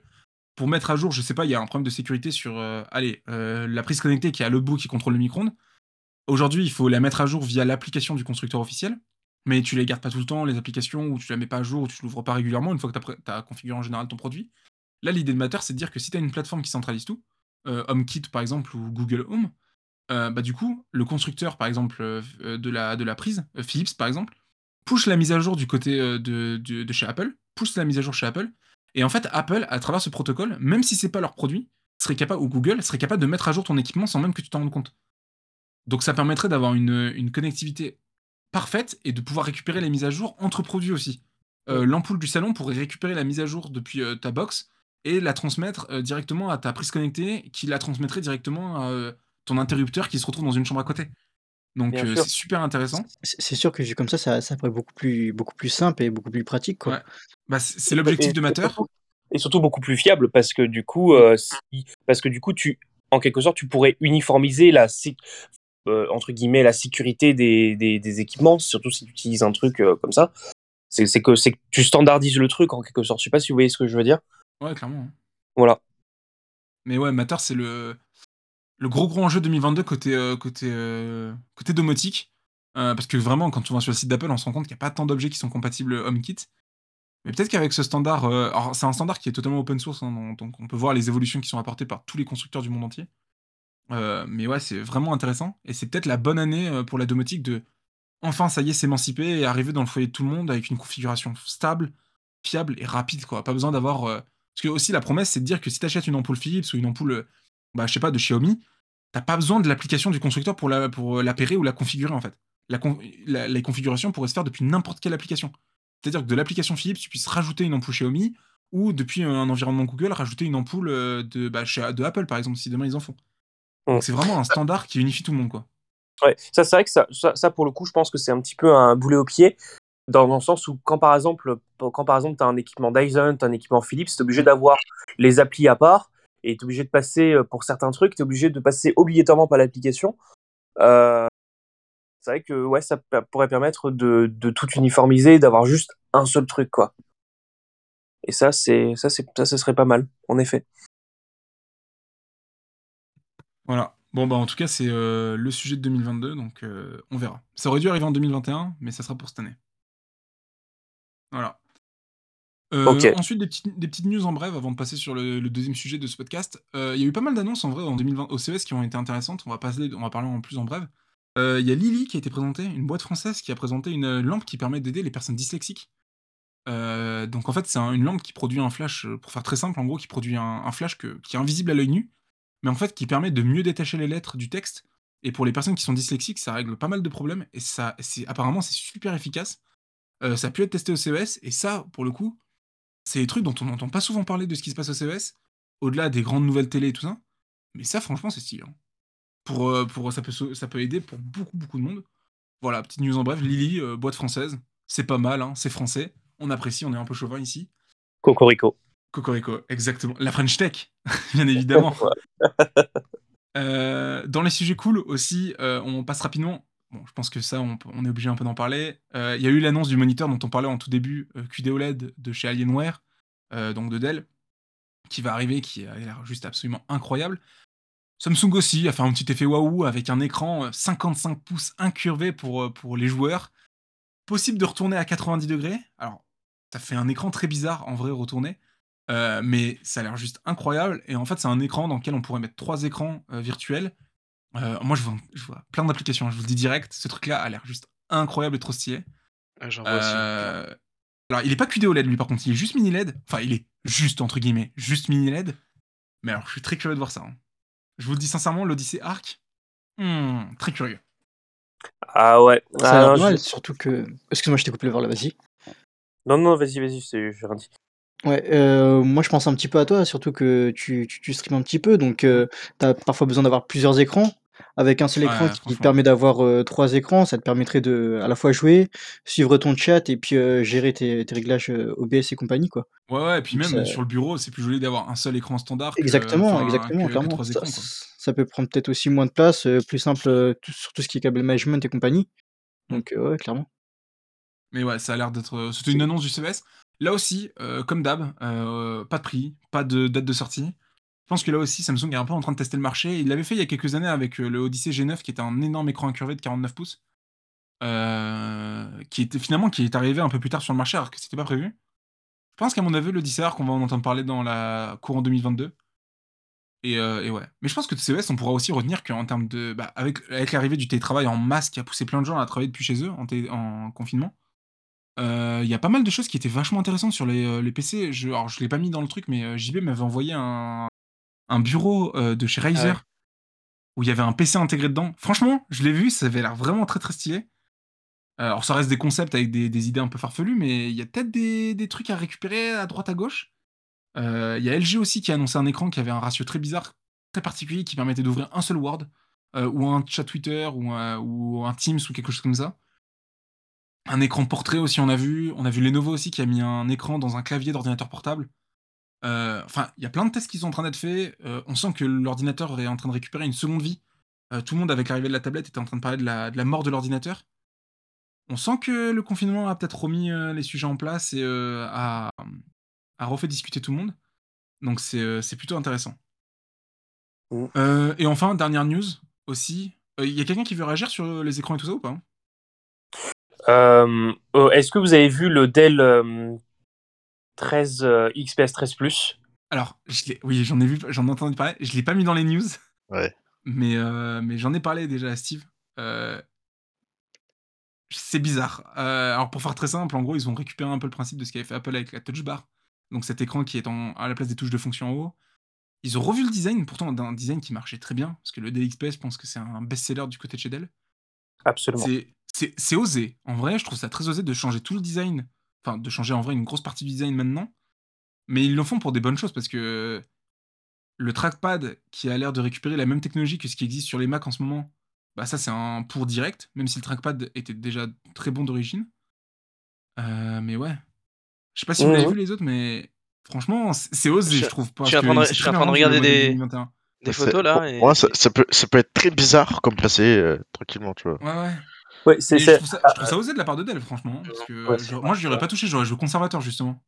Pour mettre à jour, je sais pas, il y a un problème de sécurité sur allez, la prise connectée qui a le bout qui contrôle le micro-ondes. Aujourd'hui, il faut la mettre à jour via l'application du constructeur officiel mais tu les gardes pas tout le temps, les applications, ou tu la mets pas à jour, ou tu l'ouvres pas régulièrement une fois que tu as, configuré en général ton produit. Là, l'idée de Matter, c'est de dire que si tu as une plateforme qui centralise tout, euh, HomeKit par exemple, ou Google Home, euh, bah du coup, le constructeur par exemple euh, de, la, de la prise, Philips par exemple, push la mise à jour du côté de, de, chez Apple, pousse la mise à jour chez Apple, et en fait, Apple, à travers ce protocole, même si c'est pas leur produit, serait capable, ou Google, serait capable de mettre à jour ton équipement sans même que tu t'en rendes compte. Donc ça permettrait d'avoir une, une connectivité parfaite et de pouvoir récupérer les mises à jour entre produits aussi. Euh, l'ampoule du salon pourrait récupérer la mise à jour depuis euh, ta box et la transmettre euh, directement à ta prise connectée qui la transmettrait directement à ton interrupteur qui se retrouve dans une chambre à côté. Donc c'est super intéressant. C'est sûr que comme ça, ça, ça pourrait être beaucoup plus, beaucoup plus simple et beaucoup plus pratique. Quoi. Bah, c'est l'objectif de Matter. Et surtout beaucoup plus fiable parce que du coup, parce que du coup, tu, en quelque sorte, tu pourrais uniformiser la, euh, entre guillemets la sécurité des, des, équipements, surtout si tu utilises un truc euh, comme ça. C'est que, que tu standardises le truc en quelque sorte. Je sais pas si vous voyez ce que je veux dire. Ouais, clairement. Hein. Voilà. Mais ouais, Matter, c'est le, le gros gros enjeu 2022 côté, euh, côté, côté domotique. parce que vraiment, quand on va sur le site d'Apple, on se rend compte qu'il n'y a pas tant d'objets qui sont compatibles HomeKit. Mais peut-être qu'avec ce standard, alors c'est un standard qui est totalement open source, hein, donc on peut voir les évolutions qui sont apportées par tous les constructeurs du monde entier. Euh, mais ouais, c'est vraiment intéressant. Et c'est peut-être la bonne année euh, pour la domotique de enfin, ça y est, s'émanciper et arriver dans le foyer de tout le monde avec une configuration stable, fiable et rapide. Quoi. Pas besoin d'avoir. Euh, parce que aussi, la promesse, c'est de dire que si tu achètes une ampoule Philips ou une ampoule, bah, je sais pas, de Xiaomi, t'as pas besoin de l'application du constructeur pour la pour l'appairer ou la configurer en fait. La, la, configuration pourrait se faire depuis n'importe quelle application. C'est-à-dire que de l'application Philips, tu puisses rajouter une ampoule Xiaomi ou depuis un environnement Google, rajouter une ampoule de, bah, de Apple par exemple, si demain ils en font. Mmh. C'est vraiment un standard qui unifie tout le monde, quoi. Ouais, ça c'est vrai que ça, ça, pour le coup, je pense que c'est un petit peu un boulet au pied, dans le sens où quand par exemple, quand par exemple, tu as un équipement Dyson, tu as un équipement Philips, tu es obligé d'avoir les applis à part, et tu es obligé de passer, euh, pour certains trucs, tu es obligé de passer obligatoirement par l'application. Euh, c'est vrai que ouais, ça pourrait permettre de, de tout uniformiser, d'avoir juste un seul truc, quoi. Et ça, c'est ça, c'est ça, ce serait pas mal, en effet. Voilà. Bon, bah, en tout cas, c'est euh, le sujet de 2022, donc on verra. Ça aurait dû arriver en 2021, mais ça sera pour cette année. Voilà. Euh. Ensuite, des petites, des petites news en bref avant de passer sur le, le deuxième sujet de ce podcast. Euh, Il y a eu pas mal d'annonces en vrai en 2020 au CES qui ont été intéressantes. On va, passer, on va parler en plus en bref. Euh, Il y a Lily qui a été présentée, une boîte française qui a présenté une lampe qui permet d'aider les personnes dyslexiques. Donc en fait, c'est un- une lampe qui produit un flash, pour faire très simple, en gros, qui produit un, un flash que- qui est invisible à l'œil nu, mais en fait qui permet de mieux détacher les lettres du texte. Et pour les personnes qui sont dyslexiques, ça règle pas mal de problèmes. Et ça, c'est apparemment, c'est super efficace. Euh, ça a pu être testé au CES. Et ça, pour le coup, c'est des trucs dont on n'entend pas souvent parler de ce qui se passe au CES, au-delà des grandes nouvelles télé et tout ça. Mais ça, franchement, c'est stylé. hein. Pour, euh, pour, ça, peut, ça peut aider pour beaucoup, beaucoup de monde. Voilà, petite news en bref. Lily, euh, boîte française. C'est pas mal, hein, c'est français. On apprécie, on est un peu chauvin ici. Cocorico. Cocorico, exactement. La French Tech, bien évidemment. Euh, dans les sujets cool aussi, euh, on passe rapidement. Bon, je pense que ça, on, est obligé un peu d'en parler. Euh, Il y a eu l'annonce du moniteur dont on parlait en tout début, euh, QD OLED de chez Alienware, euh, donc de Dell, qui va arriver, qui a l'air juste absolument incroyable. Samsung aussi a fait un petit effet waouh avec un écran euh, 55 pouces incurvé pour, euh, les joueurs. Possible de retourner à 90 degrés. Alors, ça fait un écran très bizarre en vrai retourné. Euh, mais ça a l'air juste incroyable. Et en fait, c'est un écran dans lequel on pourrait mettre trois écrans euh, virtuels. Euh, moi, je vois, je vois plein d'applications. hein, Je vous le dis direct. Ce truc-là a l'air juste incroyable et trop stylé. Ah, J'en vois aussi. Euh, Alors, il est pas QD OLED lui, par contre. Il est juste mini LED. Enfin, il est juste entre guillemets, juste mini LED. Mais alors, je suis très curieux de voir ça. hein. Je vous le dis sincèrement, l'Odyssey Arc, hmm, très curieux. Ah ouais. Ça Ah, non, mal, je- surtout que. Excuse-moi, je t'ai coupé le là, vas-y. non, non, vas-y, vas-y, c'est- j'ai rien dit. Ouais, euh, moi je pense un petit peu à toi, surtout que tu, tu, tu streames un petit peu, donc euh, tu as parfois besoin d'avoir plusieurs écrans. Avec un seul Ouais, écran qui te franchement. permet d'avoir euh, trois écrans, ça te permettrait de à la fois jouer, suivre ton chat et puis euh, gérer tes, tes réglages euh, OBS et compagnie, quoi. Ouais, ouais, et puis Donc même ça- sur le bureau, c'est plus joli d'avoir un seul écran standard que, Exactement, enfin, exactement, que- que clairement. Ça, écrans. quoi. ça peut prendre peut-être aussi moins de place, euh, plus simple tout- sur tout ce qui est câble management et compagnie. Mm. Donc ouais, clairement. Mais ouais, ça a l'air d'être. C'était une annonce du CES. Là aussi, comme d'hab, pas de prix, pas de date de sortie. Je pense que là aussi, Samsung est un peu en train de tester le marché. Il l'avait fait il y a quelques années avec euh, le Odyssey G9, qui était un énorme écran incurvé de 49 pouces, euh, qui était finalement qui est arrivé un peu plus tard sur le marché alors que c'était pas prévu. Je pense qu'à mon avis, l'Odyssey Arc, on va en entendre parler dans la courant 2022. Et, euh, et ouais. Mais je pense que de CES, on pourra aussi retenir qu'en termes de. Bah, avec avec l'arrivée du télétravail en masse qui a poussé plein de gens à travailler depuis chez eux en, confinement, euh, il y a pas mal de choses qui étaient vachement intéressantes sur les, euh, les PC. Je, alors, je l'ai pas mis dans le truc, mais JB m'avait envoyé un, un bureau euh, de chez Razer Ah ouais. où il y avait un PC intégré dedans. Franchement, je l'ai vu, ça avait l'air vraiment très très stylé. Euh, Alors, ça reste des concepts avec des, des idées un peu farfelues, mais il y a peut-être des, des trucs à récupérer à droite à gauche. Euh, Il y a LG aussi qui a annoncé un écran qui avait un ratio très bizarre, très particulier, qui permettait d'ouvrir un seul Word, euh, ou un chat Twitter, ou un, ou un Teams, ou quelque chose comme ça. Un écran portrait aussi, on a vu. On a vu Lenovo aussi qui a mis un écran dans un clavier d'ordinateur portable. Euh, Enfin, il y a plein de tests qui sont en train d'être faits. Euh, on sent que l'ordinateur est en train de récupérer une seconde vie. Euh, tout le monde, avec l'arrivée de la tablette, était en train de parler de la, de la mort de l'ordinateur. On sent que le confinement a peut-être remis euh, les sujets en place et euh, a, a refait discuter tout le monde. Donc c'est euh, plutôt intéressant. Mm. Euh, et enfin, dernière news aussi. Il y a quelqu'un qui veut réagir sur les écrans et tout ça ou pas Euh, euh, Est-ce que vous avez vu le Dell euh, 13 euh, XPS 13 Plus Alors, je oui, j'en ai vu, j'en ai entendu parler. Je l'ai pas mis dans les news, Ouais. mais, euh, mais j'en ai parlé déjà à Steve. Euh, c'est bizarre. Euh, alors, pour faire très simple, en gros, ils ont récupéré un peu le principe de ce qu'avait fait Apple avec la Touch Bar. Donc, cet écran qui est en- à la place des touches de fonction en haut. Ils ont revu le design, pourtant d'un design qui marchait très bien, parce que le Dell XPS, je pense que c'est un best-seller du côté de chez Dell. Absolument. C'est osé. En vrai, je trouve ça très osé de changer tout le design. Enfin, de changer en vrai une grosse partie du design maintenant. Mais ils le font pour des bonnes choses parce que le trackpad qui a l'air de récupérer la même technologie que ce qui existe sur les Mac en ce moment, bah ça c'est un pour direct, même si le trackpad était déjà très bon d'origine. Euh, mais ouais. Je sais pas si vous Mhm. l'avez vu les autres, mais franchement, c'est osé, Je- je trouve. je parce suis en train que de- c'est je suis en train de regarder des- 2021. Des C'est- photos là. Et... moi, ça, ça peut, ça peut être très bizarre comme passé euh, tranquillement, tu vois. Ouais, ouais. Ouais, c'est je trouve, ça, je trouve ça osé de la part de Dell, franchement. Parce que Ouais, je- moi, je lui aurais pas touché, j'aurais joué conservateur, justement.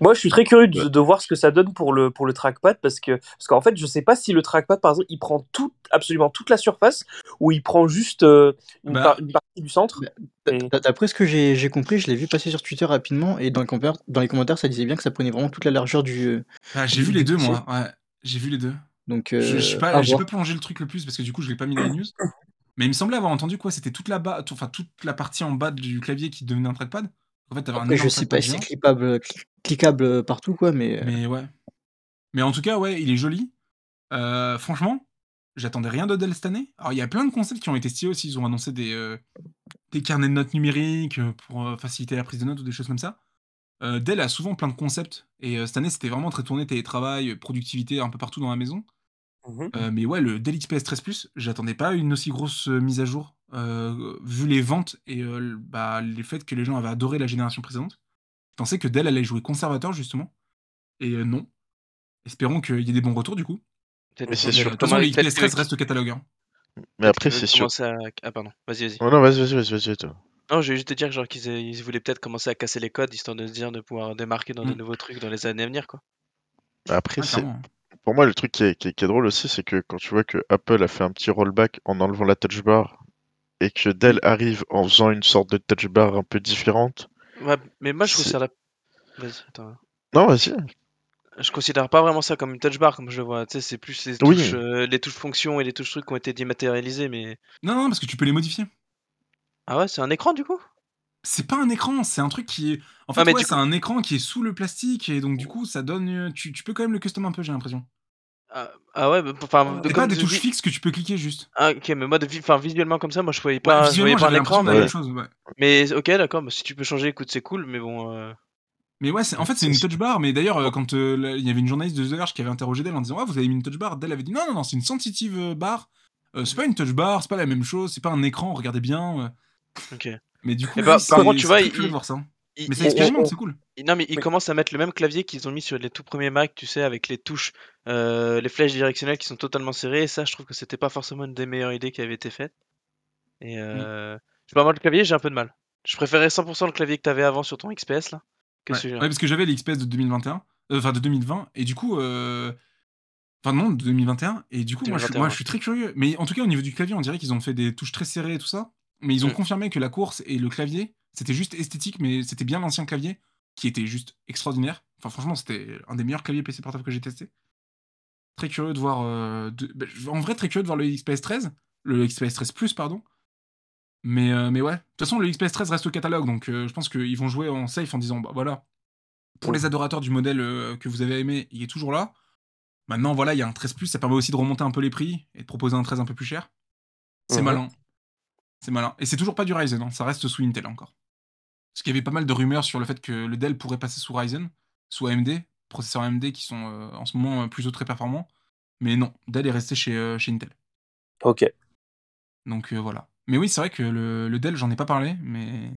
Moi, je suis très curieux de, voir ce que ça donne pour le, pour le trackpad parce que parce qu'en fait, je sais pas si le trackpad, par exemple, il prend tout, absolument toute la surface ou il prend juste euh, une, Bah, par- une partie du centre. Bah, Et- D'après ce que j'ai j'ai compris, je l'ai vu passer sur Twitter rapidement et dans les, commentaires, dans les commentaires, ça disait bien que ça prenait vraiment toute la largeur du. bah, j'ai du- vu les deux, moi. Ouais, j'ai vu les deux. Donc, Je, je suis euh, pas, j'ai pas plongé le truc le plus parce que du coup, je l'ai pas mis dans les news. Mais il me semblait avoir entendu quoi, c'était toute la bas, tout- enfin toute la partie en bas du clavier qui devenait un trackpad. En fait, t'avais un Après, je sais pas si c'est clippable, cliquable partout, quoi, mais. euh, Mais ouais. Mais en tout cas, ouais, il est joli. Euh, franchement, j'attendais rien de Dell cette année. Alors, il y a plein de concepts qui ont été stylés aussi. Ils ont annoncé des, euh, des carnets de notes numériques euh, pour euh, faciliter la prise de notes ou des choses comme ça. Euh, Dell a souvent plein de concepts. Et euh, cette année, c'était vraiment très tourné télétravail, productivité un peu partout dans la maison. Mhm. Euh, mais ouais, le Dell XPS 13 Plus, j'attendais pas une aussi grosse euh, mise à jour, euh, vu les ventes et euh, le- bah, les faits que les gens avaient adoré la génération précédente. Je pensais que Dell allait jouer conservateur, justement. Et euh, non. Espérons qu'il y ait des bons retours, du coup. Peut-être Mais c'est Mais, sûr. de toute comment- façon, le peut-être XPS 13 que- reste au catalogue. hein. Mais après, c'est sûr. à... Ah pardon, vas-y, vas-y. Oh non, vas-y, vas-y, vas-y, vas-y, toi. Non, je vais juste te dire genre qu'ils aient- ils voulaient peut-être commencer à casser les codes histoire de se dire de pouvoir démarquer dans de Mm. nouveaux trucs dans les années à venir quoi. Après, Ouais, c'est clairement. Pour moi le truc qui est, qui est- qui est drôle aussi, c'est que quand tu vois que Apple a fait un petit rollback en enlevant la touch bar et que Dell arrive en faisant une sorte de touch bar un peu différente. Ouais, mais moi je considère la... Vas-y, attends. Non, vas-y. Je considère pas vraiment ça comme une touch bar comme je le vois. Tu sais, c'est plus les Oui. touches, euh, les touches fonctions et les touches trucs qui ont été dématérialisées, mais. Non, non, parce que tu peux les modifier. Ah ouais, c'est un écran du coup? C'est pas un écran, c'est un truc qui est. En fait, Ah, ouais, du c'est un écran qui est sous le plastique et donc du coup, ça donne. euh, Tu, tu peux quand même le custom un peu, j'ai l'impression. Ah, ah ouais, bah, enfin. de C'est comme pas des de touches fixes que tu peux cliquer juste. Ah, ok, mais moi de vi- enfin, visuellement comme ça, moi je voyais Ouais, pas, je voyais visuellement, pas un j'avais écran, l'impression de la mais... même chose. Ouais. mais ok, d'accord, bah, si tu peux changer, écoute, c'est cool, mais bon. euh, Mais ouais, c'est- en fait, c'est une touch bar. Mais d'ailleurs, euh, quand euh, il y avait une journaliste de The Verge qui avait interrogé Dell en disant Ah, vous avez mis une touch bar Dell avait dit Non, non, non, c'est une sensitive euh, bar. Euh, c'est pas une touch bar, c'est pas la même chose, c'est pas un écran, regardez bien. euh. Ok. Mais du coup, bah, oui, par c'est- contre, tu c'est vois, très il- curieux de voir ça. Mais ça expérimente, c'est cool. il- non, mais ils Oui. commencent à mettre le même clavier qu'ils ont mis sur les tout premiers Mac, tu sais, avec les touches, euh, les flèches directionnelles qui sont totalement serrées. Et ça, je trouve que c'était pas forcément une des meilleures idées qui avait été faite. Et euh, je sais pas, moi, le clavier, j'ai un peu de mal. Je préférais 100% le clavier que t'avais avant sur ton XPS là que Ouais. Ouais, parce que j'avais les XPS de 2021, euh, enfin de 2020, et du coup, euh, enfin non, de 2021, et du coup, moi, je, suis- 2021, moi, ouais. je suis très curieux. Mais en tout cas, au niveau du clavier, on dirait qu'ils ont fait des touches très serrées et tout ça, mais ils ont Mm. confirmé que la course et le clavier, c'était juste esthétique, mais c'était bien l'ancien clavier, qui était juste extraordinaire. Enfin, franchement, c'était un des meilleurs claviers PC portable que j'ai testé. Très curieux de voir. euh, de- bah, en vrai, très curieux de voir le XPS 13, le XPS 13 Plus, pardon. Mais, euh, mais ouais, de toute façon, le XPS 13 reste au catalogue, donc euh, je pense qu'ils vont jouer en safe en disant bah voilà, pour les adorateurs du modèle que vous avez aimé, il est toujours là. Maintenant, voilà, il y a un 13 Plus, ça permet aussi de remonter un peu les prix et de proposer un 13 un peu plus cher. C'est Mhm. malin. C'est malin. Et c'est toujours pas du Ryzen, hein, ça reste sous Intel encore. Parce qu'il y avait pas mal de rumeurs sur le fait que le Dell pourrait passer sous Ryzen, sous AMD, processeurs AMD qui sont euh, en ce moment euh, plutôt très performants. Mais non, Dell est resté chez, euh, chez Intel. Ok. Donc voilà. Mais oui, c'est vrai que le, le Dell, j'en ai pas parlé, mais.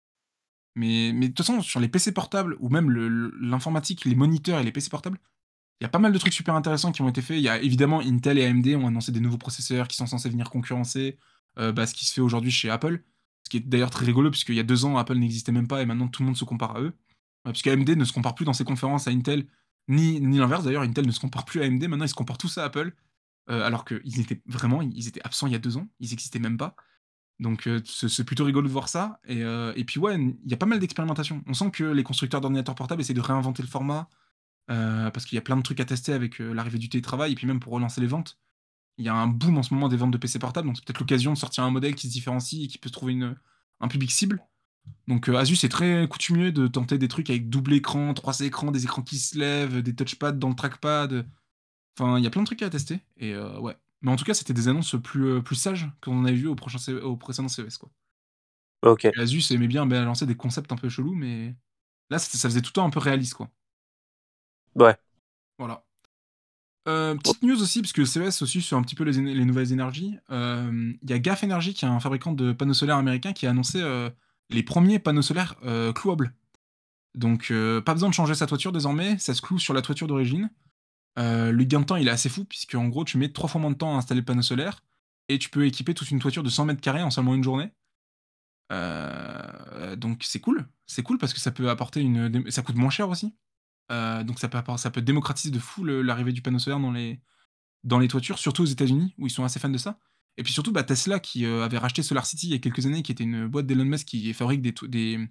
Mais, mais de toute façon, sur les PC portables, ou même le- l'informatique, les moniteurs et les PC portables, il y a pas mal de trucs super intéressants qui ont été faits. Il y a évidemment Intel et AMD ont annoncé des nouveaux processeurs qui sont censés venir concurrencer euh, bah, ce qui se fait aujourd'hui chez Apple. Ce qui est d'ailleurs très rigolo, puisqu'il y a deux ans, Apple n'existait même pas et maintenant tout le monde se compare à eux. Euh, puisque AMD ne se compare plus dans ses conférences à Intel, ni, ni l'inverse d'ailleurs. Intel ne se compare plus à AMD, maintenant ils se comparent tous à Apple. Euh, alors qu'ils étaient vraiment, ils étaient absents il y a deux ans, ils n'existaient même pas. Donc c'est plutôt rigolo de voir ça. Et, et puis ouais, il y a pas mal d'expérimentations. On sent que les constructeurs d'ordinateurs portables essaient de réinventer le format, parce qu'il y a plein de trucs à tester avec l'arrivée du télétravail, et puis même pour relancer les ventes. Il y a un boom en ce moment des ventes de PC portables, donc c'est peut-être l'occasion de sortir un modèle qui se différencie et qui peut se trouver une, un public cible. Donc euh, Asus est très coutumier de tenter des trucs avec double écran, trois écrans, des écrans qui se lèvent, des touchpads dans le trackpad. Enfin, il y a plein de trucs à tester. Et euh, ouais. Mais en tout cas, c'était des annonces plus, euh, plus sages qu'on avait vu au, prochain C- au précédent CES. Quoi. Ok. Et Asus aimait bien ben, lancer des concepts un peu chelous, mais là, ça faisait tout le temps un peu réaliste. quoi. Ouais. Voilà. Euh, petite news aussi, parce que CES aussi sur un petit peu les, nouvelles énergies. Euh, Il y a GAF Energy, qui est un fabricant de panneaux solaires américain, qui a annoncé euh, les premiers panneaux solaires clouables. Donc, pas besoin de changer sa toiture désormais, ça se cloue sur la toiture d'origine. Le gain de temps, il est assez fou, puisque en gros, tu mets trois fois moins de temps à installer le panneau solaire, et tu peux équiper toute une toiture de 100 mètres carrés en seulement une journée. Donc c'est cool, c'est cool parce que ça peut apporter une, ça coûte moins cher aussi. Euh, donc ça peut, démocratiser de fou l'arrivée du panneau solaire dans les, toitures, surtout aux États-Unis, où ils sont assez fans de ça. Et puis surtout, bah, Tesla, qui euh, avait racheté Solar City il y a quelques années, qui était une boîte d'Elon Musk qui fabrique des.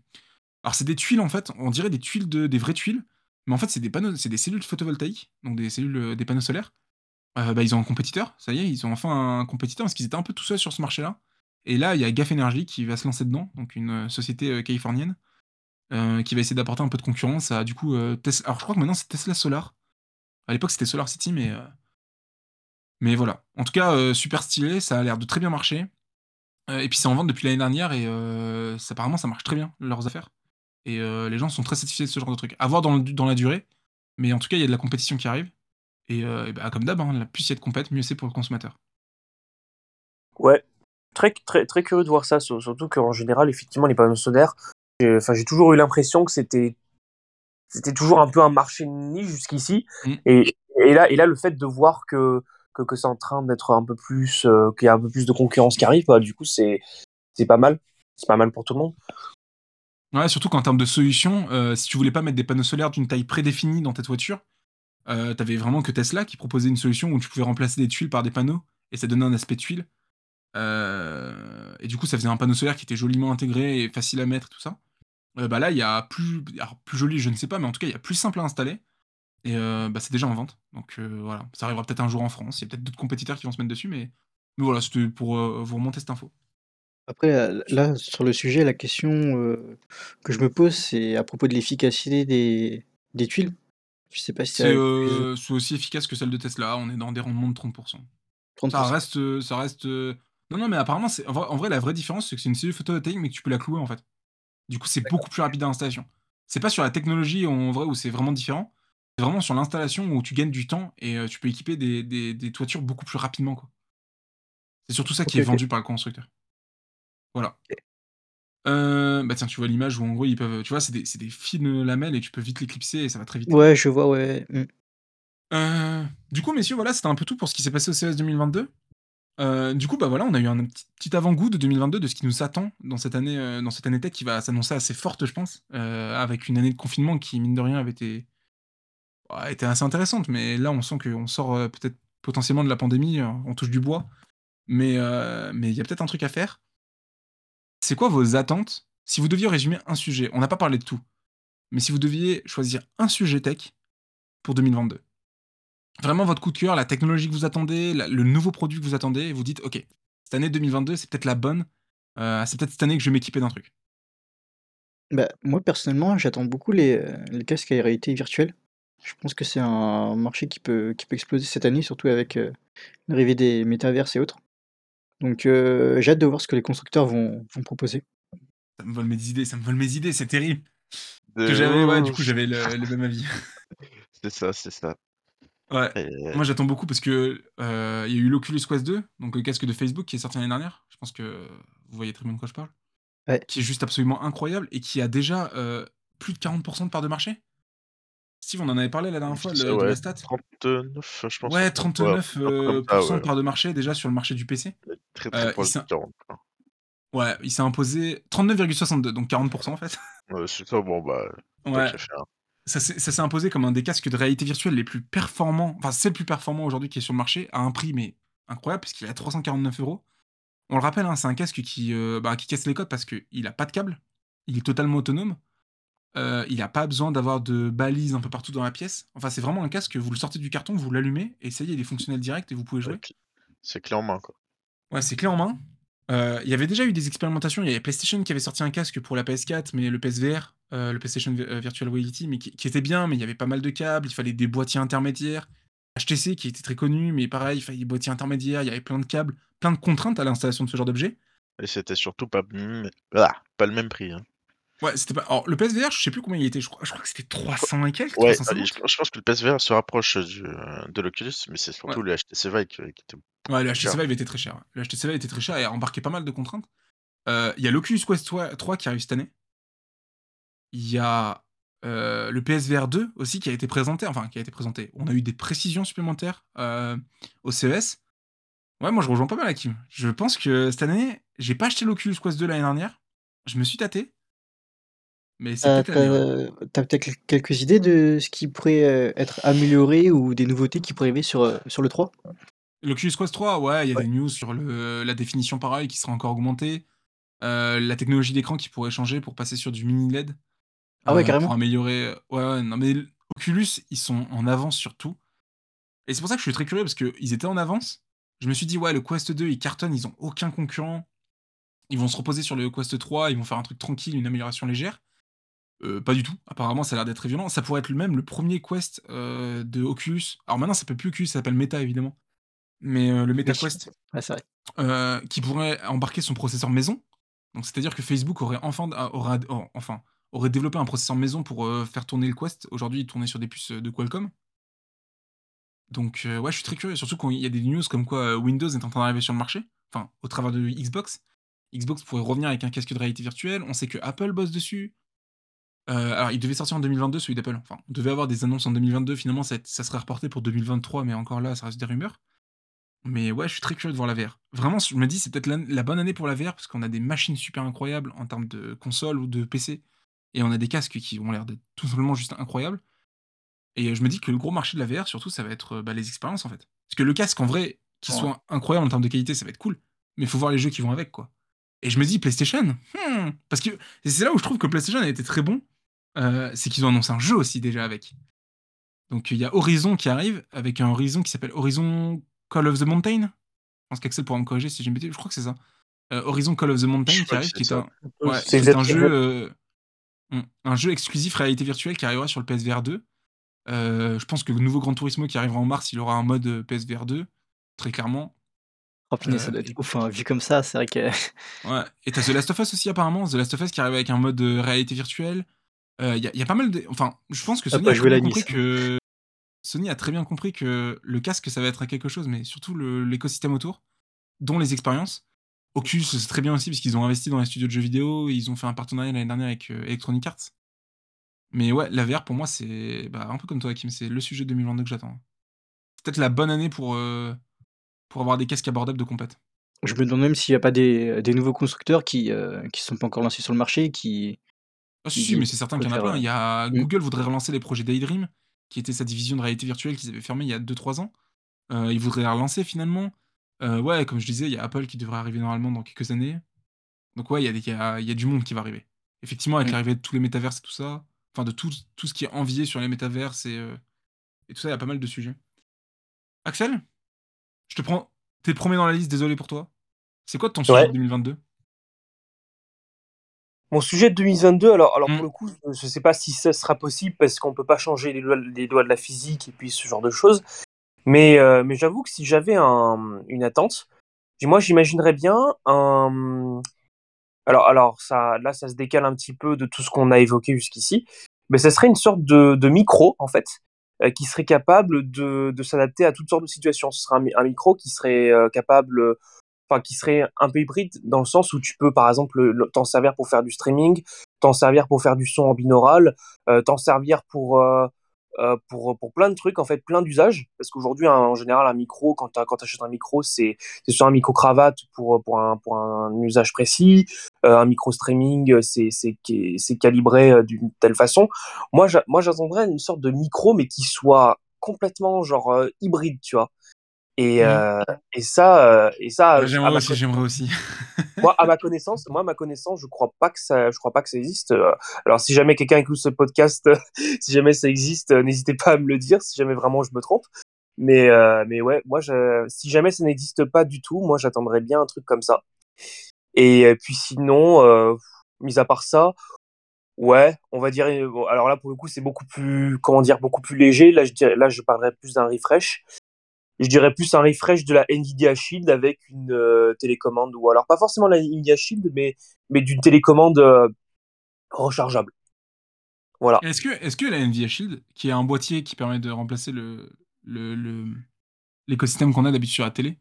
Alors c'est des tuiles en fait, on dirait des tuiles de, des vraies tuiles, mais en fait c'est des panneaux, c'est des cellules photovoltaïques, donc des cellules, euh, des panneaux solaires. bah, ils ont un compétiteur, ça y est, ils ont enfin un compétiteur parce qu'ils étaient un peu tout seuls sur ce marché-là. Et là, il y a Gaf Energy qui va se lancer dedans, donc une société californienne, qui va essayer d'apporter un peu de concurrence à du coup Tesla. Alors je crois que maintenant c'est Tesla Solar. À l'époque c'était Solar City, mais mais voilà. En tout cas, super stylé, ça a l'air de très bien marcher. et puis c'est en vente depuis l'année dernière et apparemment ça marche très bien leurs affaires. Et les gens sont très satisfaits de ce genre de truc. À voir dans, la durée, mais en tout cas il y a de la compétition qui arrive. Et, bah, comme d'hab, hein, plus il y a de compète, mieux c'est pour le consommateur. Ouais, très, très, très curieux de voir ça, surtout qu'en général, effectivement, les panneaux solaires, enfin, j'ai toujours eu l'impression que c'était c'était toujours un peu un marché niche jusqu'ici. Mm. Et, et, là, et là, le fait de voir que, que, que c'est en train d'être un peu plus, euh, qu'il y a un peu plus de concurrence qui arrive, bah, du coup, c'est pas mal. C'est pas mal pour tout le monde. Ouais, surtout qu'en termes de solutions, euh, si tu voulais pas mettre des panneaux solaires d'une taille prédéfinie dans ta voiture, euh, t'avais vraiment que Tesla qui proposait une solution où tu pouvais remplacer des tuiles par des panneaux et ça donnait un aspect tuile. Euh, et du coup, ça faisait un panneau solaire qui était joliment intégré et facile à mettre, tout ça. Euh, bah là, il y a plus, plus joli, je ne sais pas, mais en tout cas, il y a plus simple à installer. Et euh, bah, c'est déjà en vente. Donc voilà, ça arrivera peut-être un jour en France. Il y a peut-être d'autres compétiteurs qui vont se mettre dessus, mais, mais voilà, c'était pour vous remonter cette info. Après, là, sur le sujet, la question que je me pose, c'est à propos de l'efficacité des, des tuiles. Je sais pas si c'est aussi efficace que celle de Tesla. On est dans des rendements de 30%. Ça reste, ça reste non, non, mais apparemment, c'est en, vrai, la vraie différence, c'est que c'est une cellule photovoltaïque, mais que tu peux la clouer en fait. Du coup, c'est beaucoup plus rapide à l'installation. C'est pas sur la technologie en vrai où c'est vraiment différent. C'est vraiment sur l'installation où tu gagnes du temps et euh, tu peux équiper des, des, toitures beaucoup plus rapidement. quoi. C'est surtout ça qui est vendu par le constructeur. Voilà. Euh, bah tiens, tu vois l'image où en gros ils peuvent. Tu vois, c'est des, des, fines lamelles et tu peux vite l'éclipser et ça va très vite. Ouais, je vois, ouais. Mm. Euh, du coup, messieurs, voilà, c'était un peu tout pour ce qui s'est passé au CES 2022. Euh, du coup, bah voilà, on a eu un petit, avant-goût de 2022 de ce qui nous attend dans cette année, euh, dans cette année tech qui va s'annoncer assez forte, je pense, euh, avec une année de confinement qui, mine de rien, avait été, bah, été assez intéressante. Mais là, on sent qu'on sort peut-être potentiellement de la pandémie, on touche du bois. Mais il y a peut-être un truc à faire. C'est quoi vos attentes? Si vous deviez résumer un sujet, on n'a pas parlé de tout, mais si vous deviez choisir un sujet tech pour 2022, vraiment votre coup de cœur, la technologie que vous attendez, le nouveau produit que vous attendez, et vous dites, OK, cette année 2022, c'est peut-être la bonne, euh, c'est peut-être cette année que je vais m'équiper d'un truc. Bah, moi, personnellement, j'attends beaucoup les, euh, les casques à réalité virtuelle. Je pense que c'est un marché qui peut, qui peut exploser cette année, surtout avec euh, l'arrivée des métaverses et autres. Donc, j'ai hâte de voir ce que les constructeurs vont, vont proposer. Ça me vole mes idées, ça me vole mes idées, c'est terrible. Que ouais, du coup, j'avais le, le même avis. C'est ça, c'est ça. Ouais. Moi, j'attends beaucoup parce que euh, il y a eu l'Oculus Quest 2, donc le casque de Facebook qui est sorti l'année dernière. Je pense que vous voyez très bien de quoi je parle. Qui est juste absolument incroyable et qui a déjà euh, plus de 40% de part de marché. Steve, on en avait parlé la dernière fois le, de la stat. 39, je pense. Ouais, 39% euh, de part de marché déjà sur le marché du PC. Très très proche de 40. Ouais, il s'est imposé 39,62, donc 40% en fait. Ouais, c'est ça, bon bah. Ouais ça s'est imposé comme un des casques de réalité virtuelle les plus performants, enfin c'est le plus performant aujourd'hui qui est sur le marché, à un prix mais incroyable, puisqu'il est à 349 euros. On le rappelle, hein, c'est un casque qui, euh, bah, qui casse les codes parce qu'il n'a pas de câble, il est totalement autonome, euh, il n'a pas besoin d'avoir de balises un peu partout dans la pièce. Enfin, c'est vraiment un casque, vous le sortez du carton, vous l'allumez, et ça y est, il est fonctionnel direct et vous pouvez jouer. C'est clé en main, quoi. Ouais, c'est clé en main. Euh, il y avait déjà eu des expérimentations. Il y avait PlayStation qui avait sorti un casque pour la PS4, mais le PSVR, euh, le PlayStation euh, Virtual Reality, mais qui, était bien, mais il y avait pas mal de câbles, il fallait des boîtiers intermédiaires. HTC qui était très connu, mais pareil, il fallait des boîtiers intermédiaires, il y avait plein de câbles, plein de contraintes à l'installation de ce genre d'objet. Et c'était surtout pas, ah, pas le même prix. Hein. Ouais, c'était pas. Alors, le PSVR, je sais plus combien il était. Je crois, je crois que c'était 300 et quelques. Ouais, je, pense que le PSVR se rapproche du, de l'Oculus, mais c'est surtout le HTC Vive qui, était. Ouais, le HTC Vive était très cher. Le HTC Vive était très cher et a embarqué pas mal de contraintes. Euh, il y a l'Oculus Quest 3 qui arrive cette année. Il y a euh, le PSVR 2 aussi qui a été présenté. Enfin, qui a été présenté. On a eu des précisions supplémentaires euh, au CES. Ouais, moi je rejoins pas mal Kim. Je pense que cette année, j'ai pas acheté l'Oculus Quest 2 l'année dernière. Je me suis tâté. Mais c'est T'as peut-être t'as t'as peut-être quelques idées de ce qui pourrait, heu, être amélioré ou des nouveautés qui pourraient arriver sur, heu, sur le 3? L'Oculus Quest 3, ouais, il y a Ouais. des news sur le la définition pareil qui sera encore augmentée. Heu, la technologie d'écran qui pourrait changer pour passer sur du mini LED, Ah ouais, heu, pour carrément? améliorer ouais, ouais, non mais l Oculus, ils sont en avance sur tout et c'est pour ça que je suis très curieux parce qu'ils étaient en avance. Je me suis dit: «Ouais, le Quest 2, il cartonne, ils ont aucun concurrent. Ils vont se reposer sur le Quest 3, ils vont faire un truc tranquille, une amélioration légère». Heu, pas du tout. Apparemment, ça a l'air d'être très violent. Ça pourrait être le même le 1er Quest, heu, de Oculus. Alors maintenant, ça s'appelle plus Oculus, ça s'appelle Meta évidemment. Mais, heu, le Meta Oui. Quest, Ouais, c'est vrai. qui pourrait embarquer son processeur maison. Donc c'est-à-dire que Facebook aurait enfin aura en enfin, aurait développé un processeur maison pour, faire tourner le Quest. Aujourd'hui, il tournait sur des puces, de Qualcomm. Donc, ouais, je suis très curieux, surtout quand il y a des news comme quoi, Windows est en train d'arriver sur le marché, enfin, au travers de Xbox. Xbox pourrait revenir avec un casque de réalité virtuelle. On sait que Apple bosse dessus. Heu, alors il devait sortir en 2022 celui d'Apple, enfin, on devait avoir des annonces en 2022, finalement ça serait reporté pour 2023, mais encore là, ça reste des rumeurs. Mais ouais, je suis très curieux de voir la VR. Vraiment, je me dis: «C'est peut-être la bonne année pour la VR» parce qu'on a des machines super incroyables en termes de consoles ou de PC et on a des casques qui ont l'air d'être tout simplement juste incroyables et je me dis que le gros marché de la VR surtout, ça va être, heu, bah, les expériences, en fait. Parce que le casque en vrai, qu'il Ouais. soit incroyable en termes de qualité, ça va être cool, mais il faut voir les jeux qui vont avec, quoi et je me dis: «PlayStation? Mmh!» parce que c'est là où je trouve que PlayStation a été très bon, heu, c'est qu'ils ont annoncé un jeu aussi déjà avec. Donc il y a Horizon qui arrive, avec un Horizon qui s'appelle Horizon Call of the Mountain? Je pense qu'Axel pourra me corriger si j'ai une bêtise, je crois que c'est ça. Heu, Horizon Call of the Mountain Je qui arrive, qui c'est est un Heu, ouais, c'est qui est un exactement jeu, heu mmh, un jeu exclusif réalité virtuelle qui arrivera sur le PSVR 2. Heu, je pense que le nouveau Gran Turismo qui arrivera en mars, il aura un mode, PSVR 2, très clairement. Oh punaise, ça doit être ouf, hein, vu comme ça, c'est vrai que Ouais et tu as The Last of Us aussi apparemment, The Last of Us qui arrive avec un mode, réalité virtuelle. Il y a il y a pas mal de enfin, je pense que à Sony a compris que Sony a très bien compris que le casque, ça va être quelque chose, mais surtout l'écosystème autour, dont les expériences. Oculus, c'est très bien aussi parce qu'ils ont investi dans les studios de jeux vidéo, ils ont fait un partenariat l'année dernière avec, heu, Electronic Arts. Mais ouais, la VR pour moi, c'est, bah, un peu comme toi Hakim, c'est le sujet de 2022 que j'attends. C'est peut-être la bonne année pour, heu, pour avoir des casques abordables de compète. Je me demande même s'il y a pas des des nouveaux constructeurs qui, se sont pas encore lancés sur le marché, qui Ah si, si, mais c'est certain qu'il y en a plein. Il y a mmh. Google voudrait relancer les projets Daydream, qui était sa division de réalité virtuelle qu'ils avaient fermée il y a 2-3 ans. Heu, ils voudraient la relancer finalement. Heu, ouais, comme je disais, il y a Apple qui devrait arriver normalement dans quelques années. Donc ouais, il y a des il y a il y a du monde qui va arriver. Effectivement, avec Mmh. l'arrivée de tous les métaverses et tout ça, enfin de tout tout ce qui est envié sur les métaverses et heu et tout ça, il y a pas mal de sujets. Axel? Je te prends tu es le 1er dans la liste, désolé pour toi. C'est quoi ton sujet Ouais. de 2022? Mon sujet de 2022, alors alors pour Mmh. le coup, je je sais pas si ça sera possible parce qu'on peut pas changer les lois les lois de la physique et puis ce genre de choses. Mais, mais j'avoue que si j'avais un, une attente, moi j'imaginerais bien un, alors alors ça là, ça se décale un petit peu de tout ce qu'on a évoqué jusqu'ici, mais ça serait une sorte de de micro en fait, heu, qui serait capable de de s'adapter à toutes sortes de situations. Ce serait un mi un micro qui serait, heu, capable, enfin qui serait un peu hybride dans le sens où tu peux par exemple, le le t'en servir pour faire du streaming, t'en servir pour faire du son en binaural, heu, t'en servir pour, heu heu, pour, pour plein de trucs en fait, plein d'usages. Parce qu'aujourd'hui, en général, un micro, quand tu achètes un micro, c'est soit un micro cravate pour, pour un pour un usage précis, un micro streaming, heu, c'est calibré, d'une telle façon. Moi j'a moi j'attendrais une sorte de micro, mais qui soit complètement genre, hybride, tu vois? Et Mmh. heu, et ça, heu, et ça, j'aimerais aussi, j'aimerais aussi. moi, à ma connaissance moi, à ma connaissance, je crois pas que ça je crois pas que ça existe, heu, alors si jamais quelqu'un écoute ce podcast, si jamais ça existe, heu, n'hésitez pas à me le dire, si jamais vraiment je me trompe. Mais, heu, mais ouais, moi je si jamais ça n'existe pas du tout, moi j'attendrais bien un truc comme ça. Et puis sinon, heu, mis à part ça, ouais, on va dire, alors là pour le coup, c'est beaucoup plus, comment dire? Beaucoup plus léger. Là je dirais là je parlerais plus d'un refresh. Je dirais plus un refresh de la Nvidia Shield avec une, heu, télécommande ou alors pas forcément la Nvidia Shield, mais d'une télécommande, heu, rechargeable. Voilà. Est-ce que la Nvidia Shield, qui est un boîtier qui permet de remplacer l'écosystème qu'on a d'habitude sur la télé.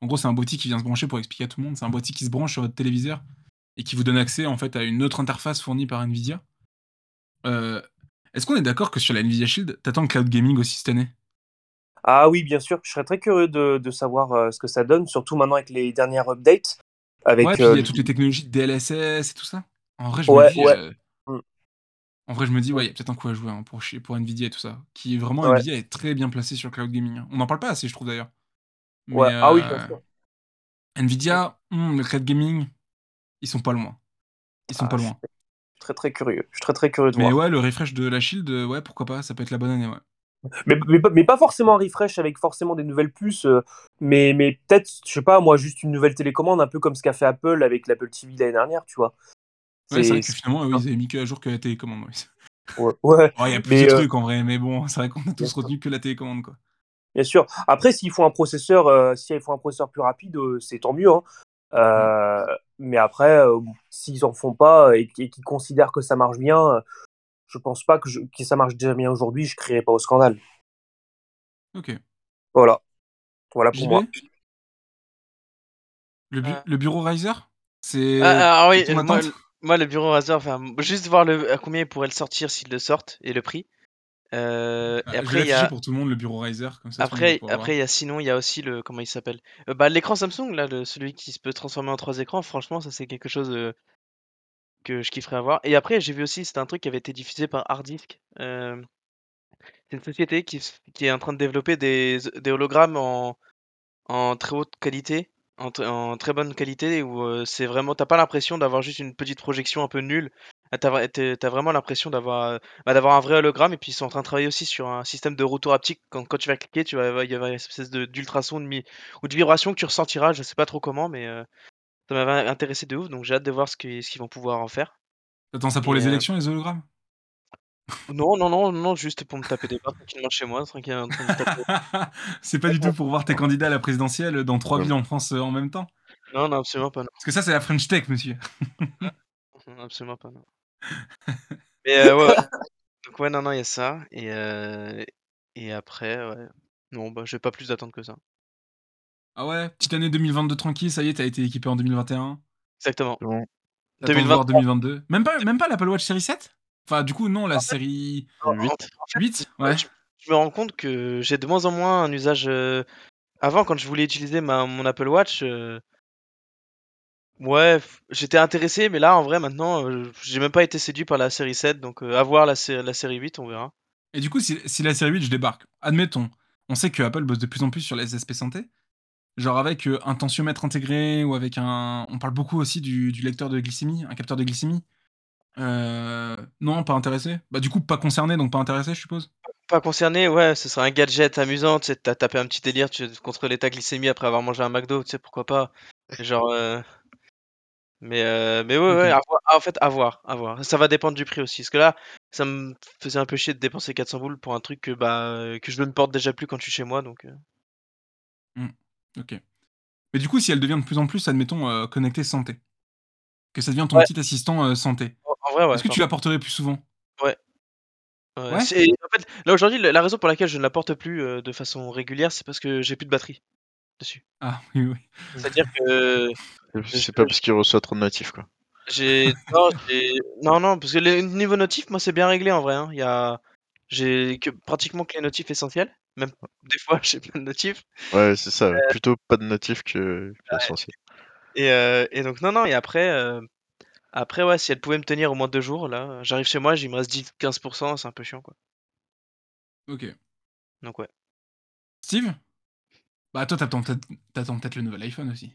En gros, c'est un boîtier qui vient se brancher pour expliquer à tout le monde, c'est un boîtier qui se branche sur votre téléviseur et qui vous donne accès en fait à une autre interface fournie par Nvidia. Heu, est-ce qu'on est d'accord que sur la Nvidia Shield, tu attends le cloud gaming aussi cette année? Ah oui, bien sûr, je serais très curieux de de savoir, heu, ce que ça donne, surtout maintenant avec les dernières updates, Ouais, avec, puis il heu, y a toutes les technologies de DLSS et tout ça. En vrai, je me Ouais, dis, ouais. heu Mmh. En vrai, je me dis, ouais, il y a peut-être un coup à jouer hein, pour, Nvidia et tout ça. Qui est vraiment, Ouais. Nvidia est très bien placé sur le cloud gaming. hein. On n'en parle pas assez, je trouve d'ailleurs. Mais, Ouais. Ah oui, euh, bien sûr. Nvidia, hmm, le cloud gaming, ils sont pas loin. Ils sont Ah, pas je loin. suis très très curieux. Je suis très très curieux de Mais voir. ouais, le refresh de la Shield, euh, ouais, pourquoi pas, ça peut être la bonne année, ouais. Mais, mais, pas- mais pas forcément un refresh avec forcément des nouvelles puces, euh, mais, mais peut-être, je sais pas, moi, juste une nouvelle télécommande, un peu comme ce qu'a fait Apple avec l'Apple TV l'année dernière, tu vois. Ouais, c'est vrai que finalement, oui, ils avaient mis que à jour que la télécommande. ouais. Ouais, ouais, Oh, il y a plus de euh, trucs en vrai, mais bon, c'est vrai qu'on a tous retenu que la télécommande, quoi. bien sûr. Après, s'ils font un processeur, euh, s'ils font un processeur plus rapide, euh, c'est tant mieux. Hein. Mais après, s'ils en font pas et, et qu'ils considèrent que ça marche bien, je pense pas que, je- que ça marche déjà bien aujourd'hui, je crierai pas au scandale. Ok. Voilà. Voilà pour JB moi. le, bu- Euh. le bureau Riser C'est Ah, ah oui, moi, le bureau Razer, enfin, juste voir le, à combien il pourrait le sortir s'il le sortent et le prix. Euh, Ah, et Je après, il y a, pour tout le monde, le bureau Riser, comme ça après, après, il y a sinon, il y a aussi le, comment il s'appelle? Euh, bah, l'écran Samsung, là, le, celui qui se peut transformer en trois écrans, franchement, ça c'est quelque chose euh, que je kifferais avoir. Et après, j'ai vu aussi, c'était un truc qui avait été diffusé par Hardisk. Euh, c'est une société qui, est en train de développer des, hologrammes en, très haute qualité, en, tr- en très bonne qualité, où euh, c'est vraiment, t'as pas l'impression d'avoir juste une petite projection un peu nulle. Ah, T'as vraiment l'impression d'avoir euh, bah, d'avoir un vrai hologramme, et puis ils sont en train de travailler aussi sur un système de retour haptique. Quand, quand tu vas cliquer, tu vas, il y avoir une espèce d'ultrason ou de vibration que tu ressentiras, je sais pas trop comment, mais euh, ça m'avait intéressé de ouf, donc j'ai hâte de voir ce qu'ils vont pouvoir en faire. T'attends ça pour Et, les euh, élections, les hologrammes? Non, non, non, non, juste pour me taper des barres tranquillement chez moi, tranquille, en train de taper. C'est pas du tout pour voir tes candidats à la présidentielle dans trois villes en France euh, en même temps? Non, non, absolument pas, non. Parce que ça, c'est la French Tech, monsieur. Non, Absolument pas, non. Mais euh, ouais, ouais. Donc ouais, non, non, il y a ça. Et, euh, et après, ouais. Non, bah, j'ai pas plus d'attente que ça. Ah ouais, petite année 2022 tranquille, ça y est, t'as été équipé en 2021. Exactement. Bon. T'attends de voir 2023. 2022. Même pas, même pas l'Apple Watch série 7 Enfin, du coup, non, la série En, en- 8. en fait, 8 ouais, je, je me rends compte que j'ai de moins en moins un usage. euh, Avant, quand je voulais utiliser ma, mon Apple Watch, euh, ouais, j'étais intéressé, mais là, en vrai, maintenant, euh, j'ai même pas été séduit par la série 7, donc euh, à voir la, la série 8, on verra. Et du coup, si, si la série 8, je débarque, admettons, on sait que Apple bosse de plus en plus sur les SSP santé, genre avec euh, un tensiomètre intégré ou avec un. On parle beaucoup aussi du, du lecteur de glycémie, un capteur de glycémie. Euh, non, pas intéressé. Bah, du coup, pas concerné, donc pas intéressé, je suppose. Pas concerné, ouais, ce serait un gadget amusant, tu sais, t'as tapé un petit délire, tu contrôler ta glycémie après avoir mangé un McDo, tu sais, pourquoi pas. Genre, euh, mais, euh, mais ouais, Ok. ouais, à voir- ah, en fait, à voir, à voir. Ça va dépendre du prix aussi, parce que là, ça me faisait un peu chier de dépenser 400 boules pour un truc que, bah, que je ne porte déjà plus quand je suis chez moi, donc... euh, Ok. Mais du coup, si elle devient de plus en plus, admettons, euh, connectée santé, que ça devient ton Ouais. petit assistant euh, santé, En en vrai, ouais. est-ce que tu la porterais plus souvent? Ouais. Ouais, en fait, là aujourd'hui, la raison pour laquelle je ne la porte plus euh, de façon régulière, c'est parce que j'ai plus de batterie dessus. Ah, oui, oui. C'est-à-dire que C'est pas parce qu'il reçoit trop de notifs, quoi. j'ai non, j'ai- non, non, parce que le niveau notif, moi, c'est bien réglé en vrai. hein. Il y a, j'ai que pratiquement que les notifs essentiels. Même des fois, j'ai plein de notifs. Ouais, c'est ça. Plutôt pas de notifs que, que l'essentiel. Et, euh, et donc non, non. Et après, euh, après, ouais, si elle pouvait me tenir au moins deux jours, là, j'arrive chez moi, il me reste 10-15%, c'est un peu chiant, quoi. Ok. Donc ouais. Steve? Bah, toi, t'attends peut-être t'attends peut-être le nouvel iPhone aussi.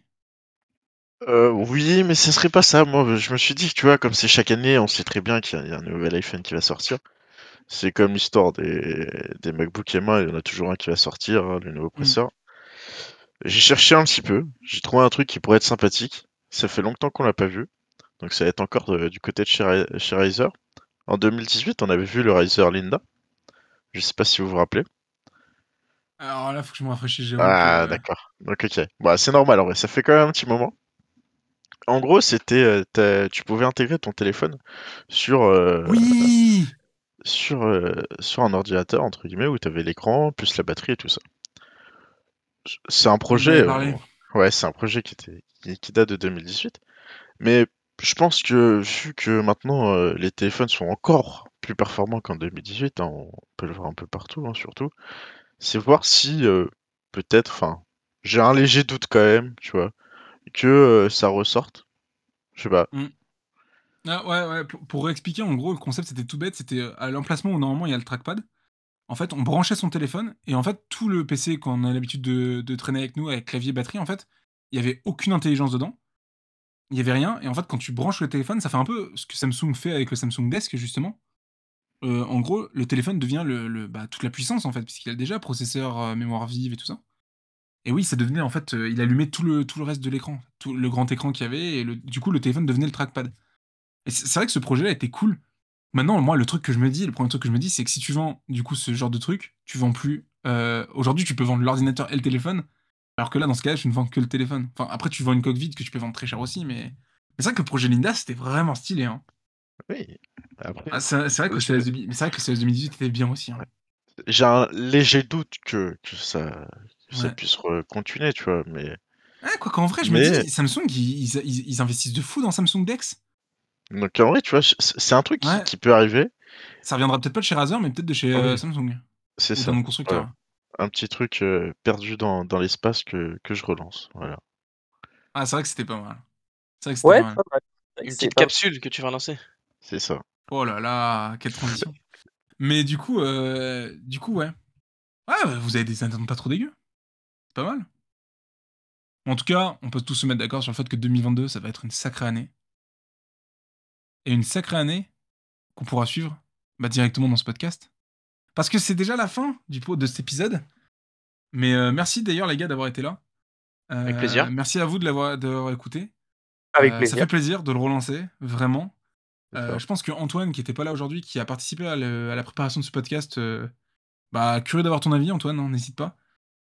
Euh, oui, mais ce serait pas ça. Moi, je me suis dit que, tu vois, comme c'est chaque année, on sait très bien qu'il y a un nouvel iPhone qui va sortir. C'est comme l'histoire des, des MacBook M1, il y en a toujours un qui va sortir, hein, le nouveau processeur. J'ai cherché un petit peu, j'ai trouvé un truc qui pourrait être sympathique. Ça fait longtemps qu'on l'a pas vu, donc ça va être encore de- du côté de chez, chez Razer. En 2018, on avait vu le Razer Linda. Je sais pas si vous vous rappelez. Alors là, faut que je me rafraîchisse, Ah, que... d'accord. Donc, ok. Bah, c'est normal en vrai, ça fait quand même un petit moment. En gros, c'était, euh, tu pouvais intégrer ton téléphone sur, euh, Oui sur, euh, sur un ordinateur, entre guillemets, où tu avais l'écran, plus la batterie et tout ça. C'est un projet, euh, ouais, c'est un projet qui, était, qui, qui date de 2018. Mais je pense que, vu que maintenant euh, les téléphones sont encore plus performants qu'en 2018, hein, on peut le voir un peu partout, hein, surtout, c'est voir si peut-être, enfin, j'ai un léger doute quand même, tu vois, que ça ressorte. Je sais pas. Ah, ouais, ouais, pour, expliquer, en gros, le concept c'était tout bête, c'était euh, à l'emplacement où normalement il y a le trackpad. En fait, on branchait son téléphone et en fait, tout le PC qu'on a l'habitude de, traîner avec nous, avec clavier, batterie, en fait, il y avait aucune intelligence dedans. Il y avait rien. Et en fait, quand tu branches le téléphone, ça fait un peu ce que Samsung fait avec le Samsung Desk, justement. Euh, en gros, le téléphone devient bah, toute la puissance, en fait, puisqu'il a déjà processeur, euh, mémoire vive et tout ça. Et oui, ça devenait, en fait, il allumait tout le, tout le reste de l'écran, tout le grand écran qu'il y avait, et du coup, le téléphone devenait le trackpad. Et c'est vrai que ce projet-là était cool. Maintenant, moi, le truc que je me dis, le premier truc que je me dis, c'est que si tu vends, du coup, ce genre de truc, tu vends plus. euh, Aujourd'hui, tu peux vendre l'ordinateur et le téléphone, alors que là, dans ce cas-là, tu ne vends que le téléphone. Enfin, après, tu vends une coque vide que tu peux vendre très cher aussi, mais. Mais c'est vrai que le projet Linda, c'était vraiment stylé. Hein. Oui. Après, Ah, c'est vrai que le CS 2000 mais c'est vrai que le CS 2018 était bien aussi. Hein. j'ai un léger doute que, que ça, que ça Ouais. puisse continuer, tu vois, mais Ah, quoi qu'en vrai, je Mais- me dis, Samsung, ils- ils investissent de fou dans Samsung Dex. Donc en vrai, tu vois, c'est un truc qui- Ouais. qui, peut arriver, Ça reviendra peut-être pas de chez Razer, mais peut-être de chez Ah euh. Samsung. c'est ça. constructeur. ouais. Un petit truc euh, perdu dans, dans l'espace que, que je relance, voilà. Ah, c'est vrai que c'était pas mal. C'est vrai que c'était Ouais, pas mal. pas mal. C'est Une petite pas- capsule que tu vas lancer. C'est ça. Oh là là, quelle transition. Mais du coup, euh, du coup, ouais. Ah, bah, vous avez des attentes pas trop dégueu. C'est pas mal. En tout cas, on peut tous se mettre d'accord sur le fait que 2022, ça va être une sacrée année. Et une sacrée année qu'on pourra suivre bah, directement dans ce podcast. Parce que c'est déjà la fin du pot de cet épisode. Mais euh, merci d'ailleurs, les gars, d'avoir été là. Euh, Avec plaisir. Merci à vous de l'avoir écouté. Avec Euh, plaisir. Ça fait plaisir de le relancer, vraiment. Je pense que Antoine, qui était pas là aujourd'hui, qui a participé à, le- à la préparation de ce podcast, bah, curieux d'avoir ton avis, Antoine, hein, n'hésite pas.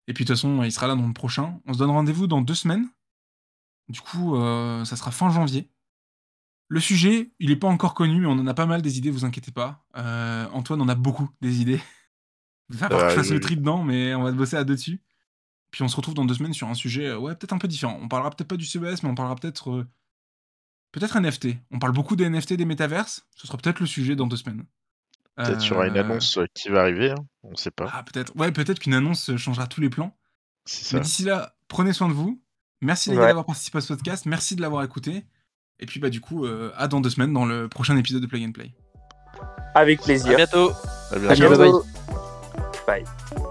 Et puis de toute façon, il sera là dans le prochain. On se donne rendez-vous dans deux semaines. Du coup, ça sera fin janvier. Le sujet, il n'est pas encore connu, mais on en a pas mal des idées, vous inquiétez pas. Euh, Antoine en a beaucoup des idées. Il va falloir que je fasse le tri dedans, mais on va bosser à deux dessus. Puis on se retrouve dans deux semaines sur un sujet, euh, ouais, peut-être un peu différent. On parlera peut-être pas du CES, mais on parlera peut-être euh, peut-être NFT. On parle beaucoup des NFT, des métaverses. Ce sera peut-être le sujet dans deux semaines. Peut-être qu'il y aura une annonce qui va arriver, hein, on sait pas. Ah, peut-être. Ouais, peut-être qu'une annonce changera tous les plans. Mais d'ici là, prenez soin de vous. Merci les gars d'avoir participé à ce podcast. Merci de l'avoir écouté. Et puis bah du coup, euh, à dans deux semaines dans le prochain épisode de Plug and Play. Avec À plaisir. bientôt. À À bientôt. bye. Bye.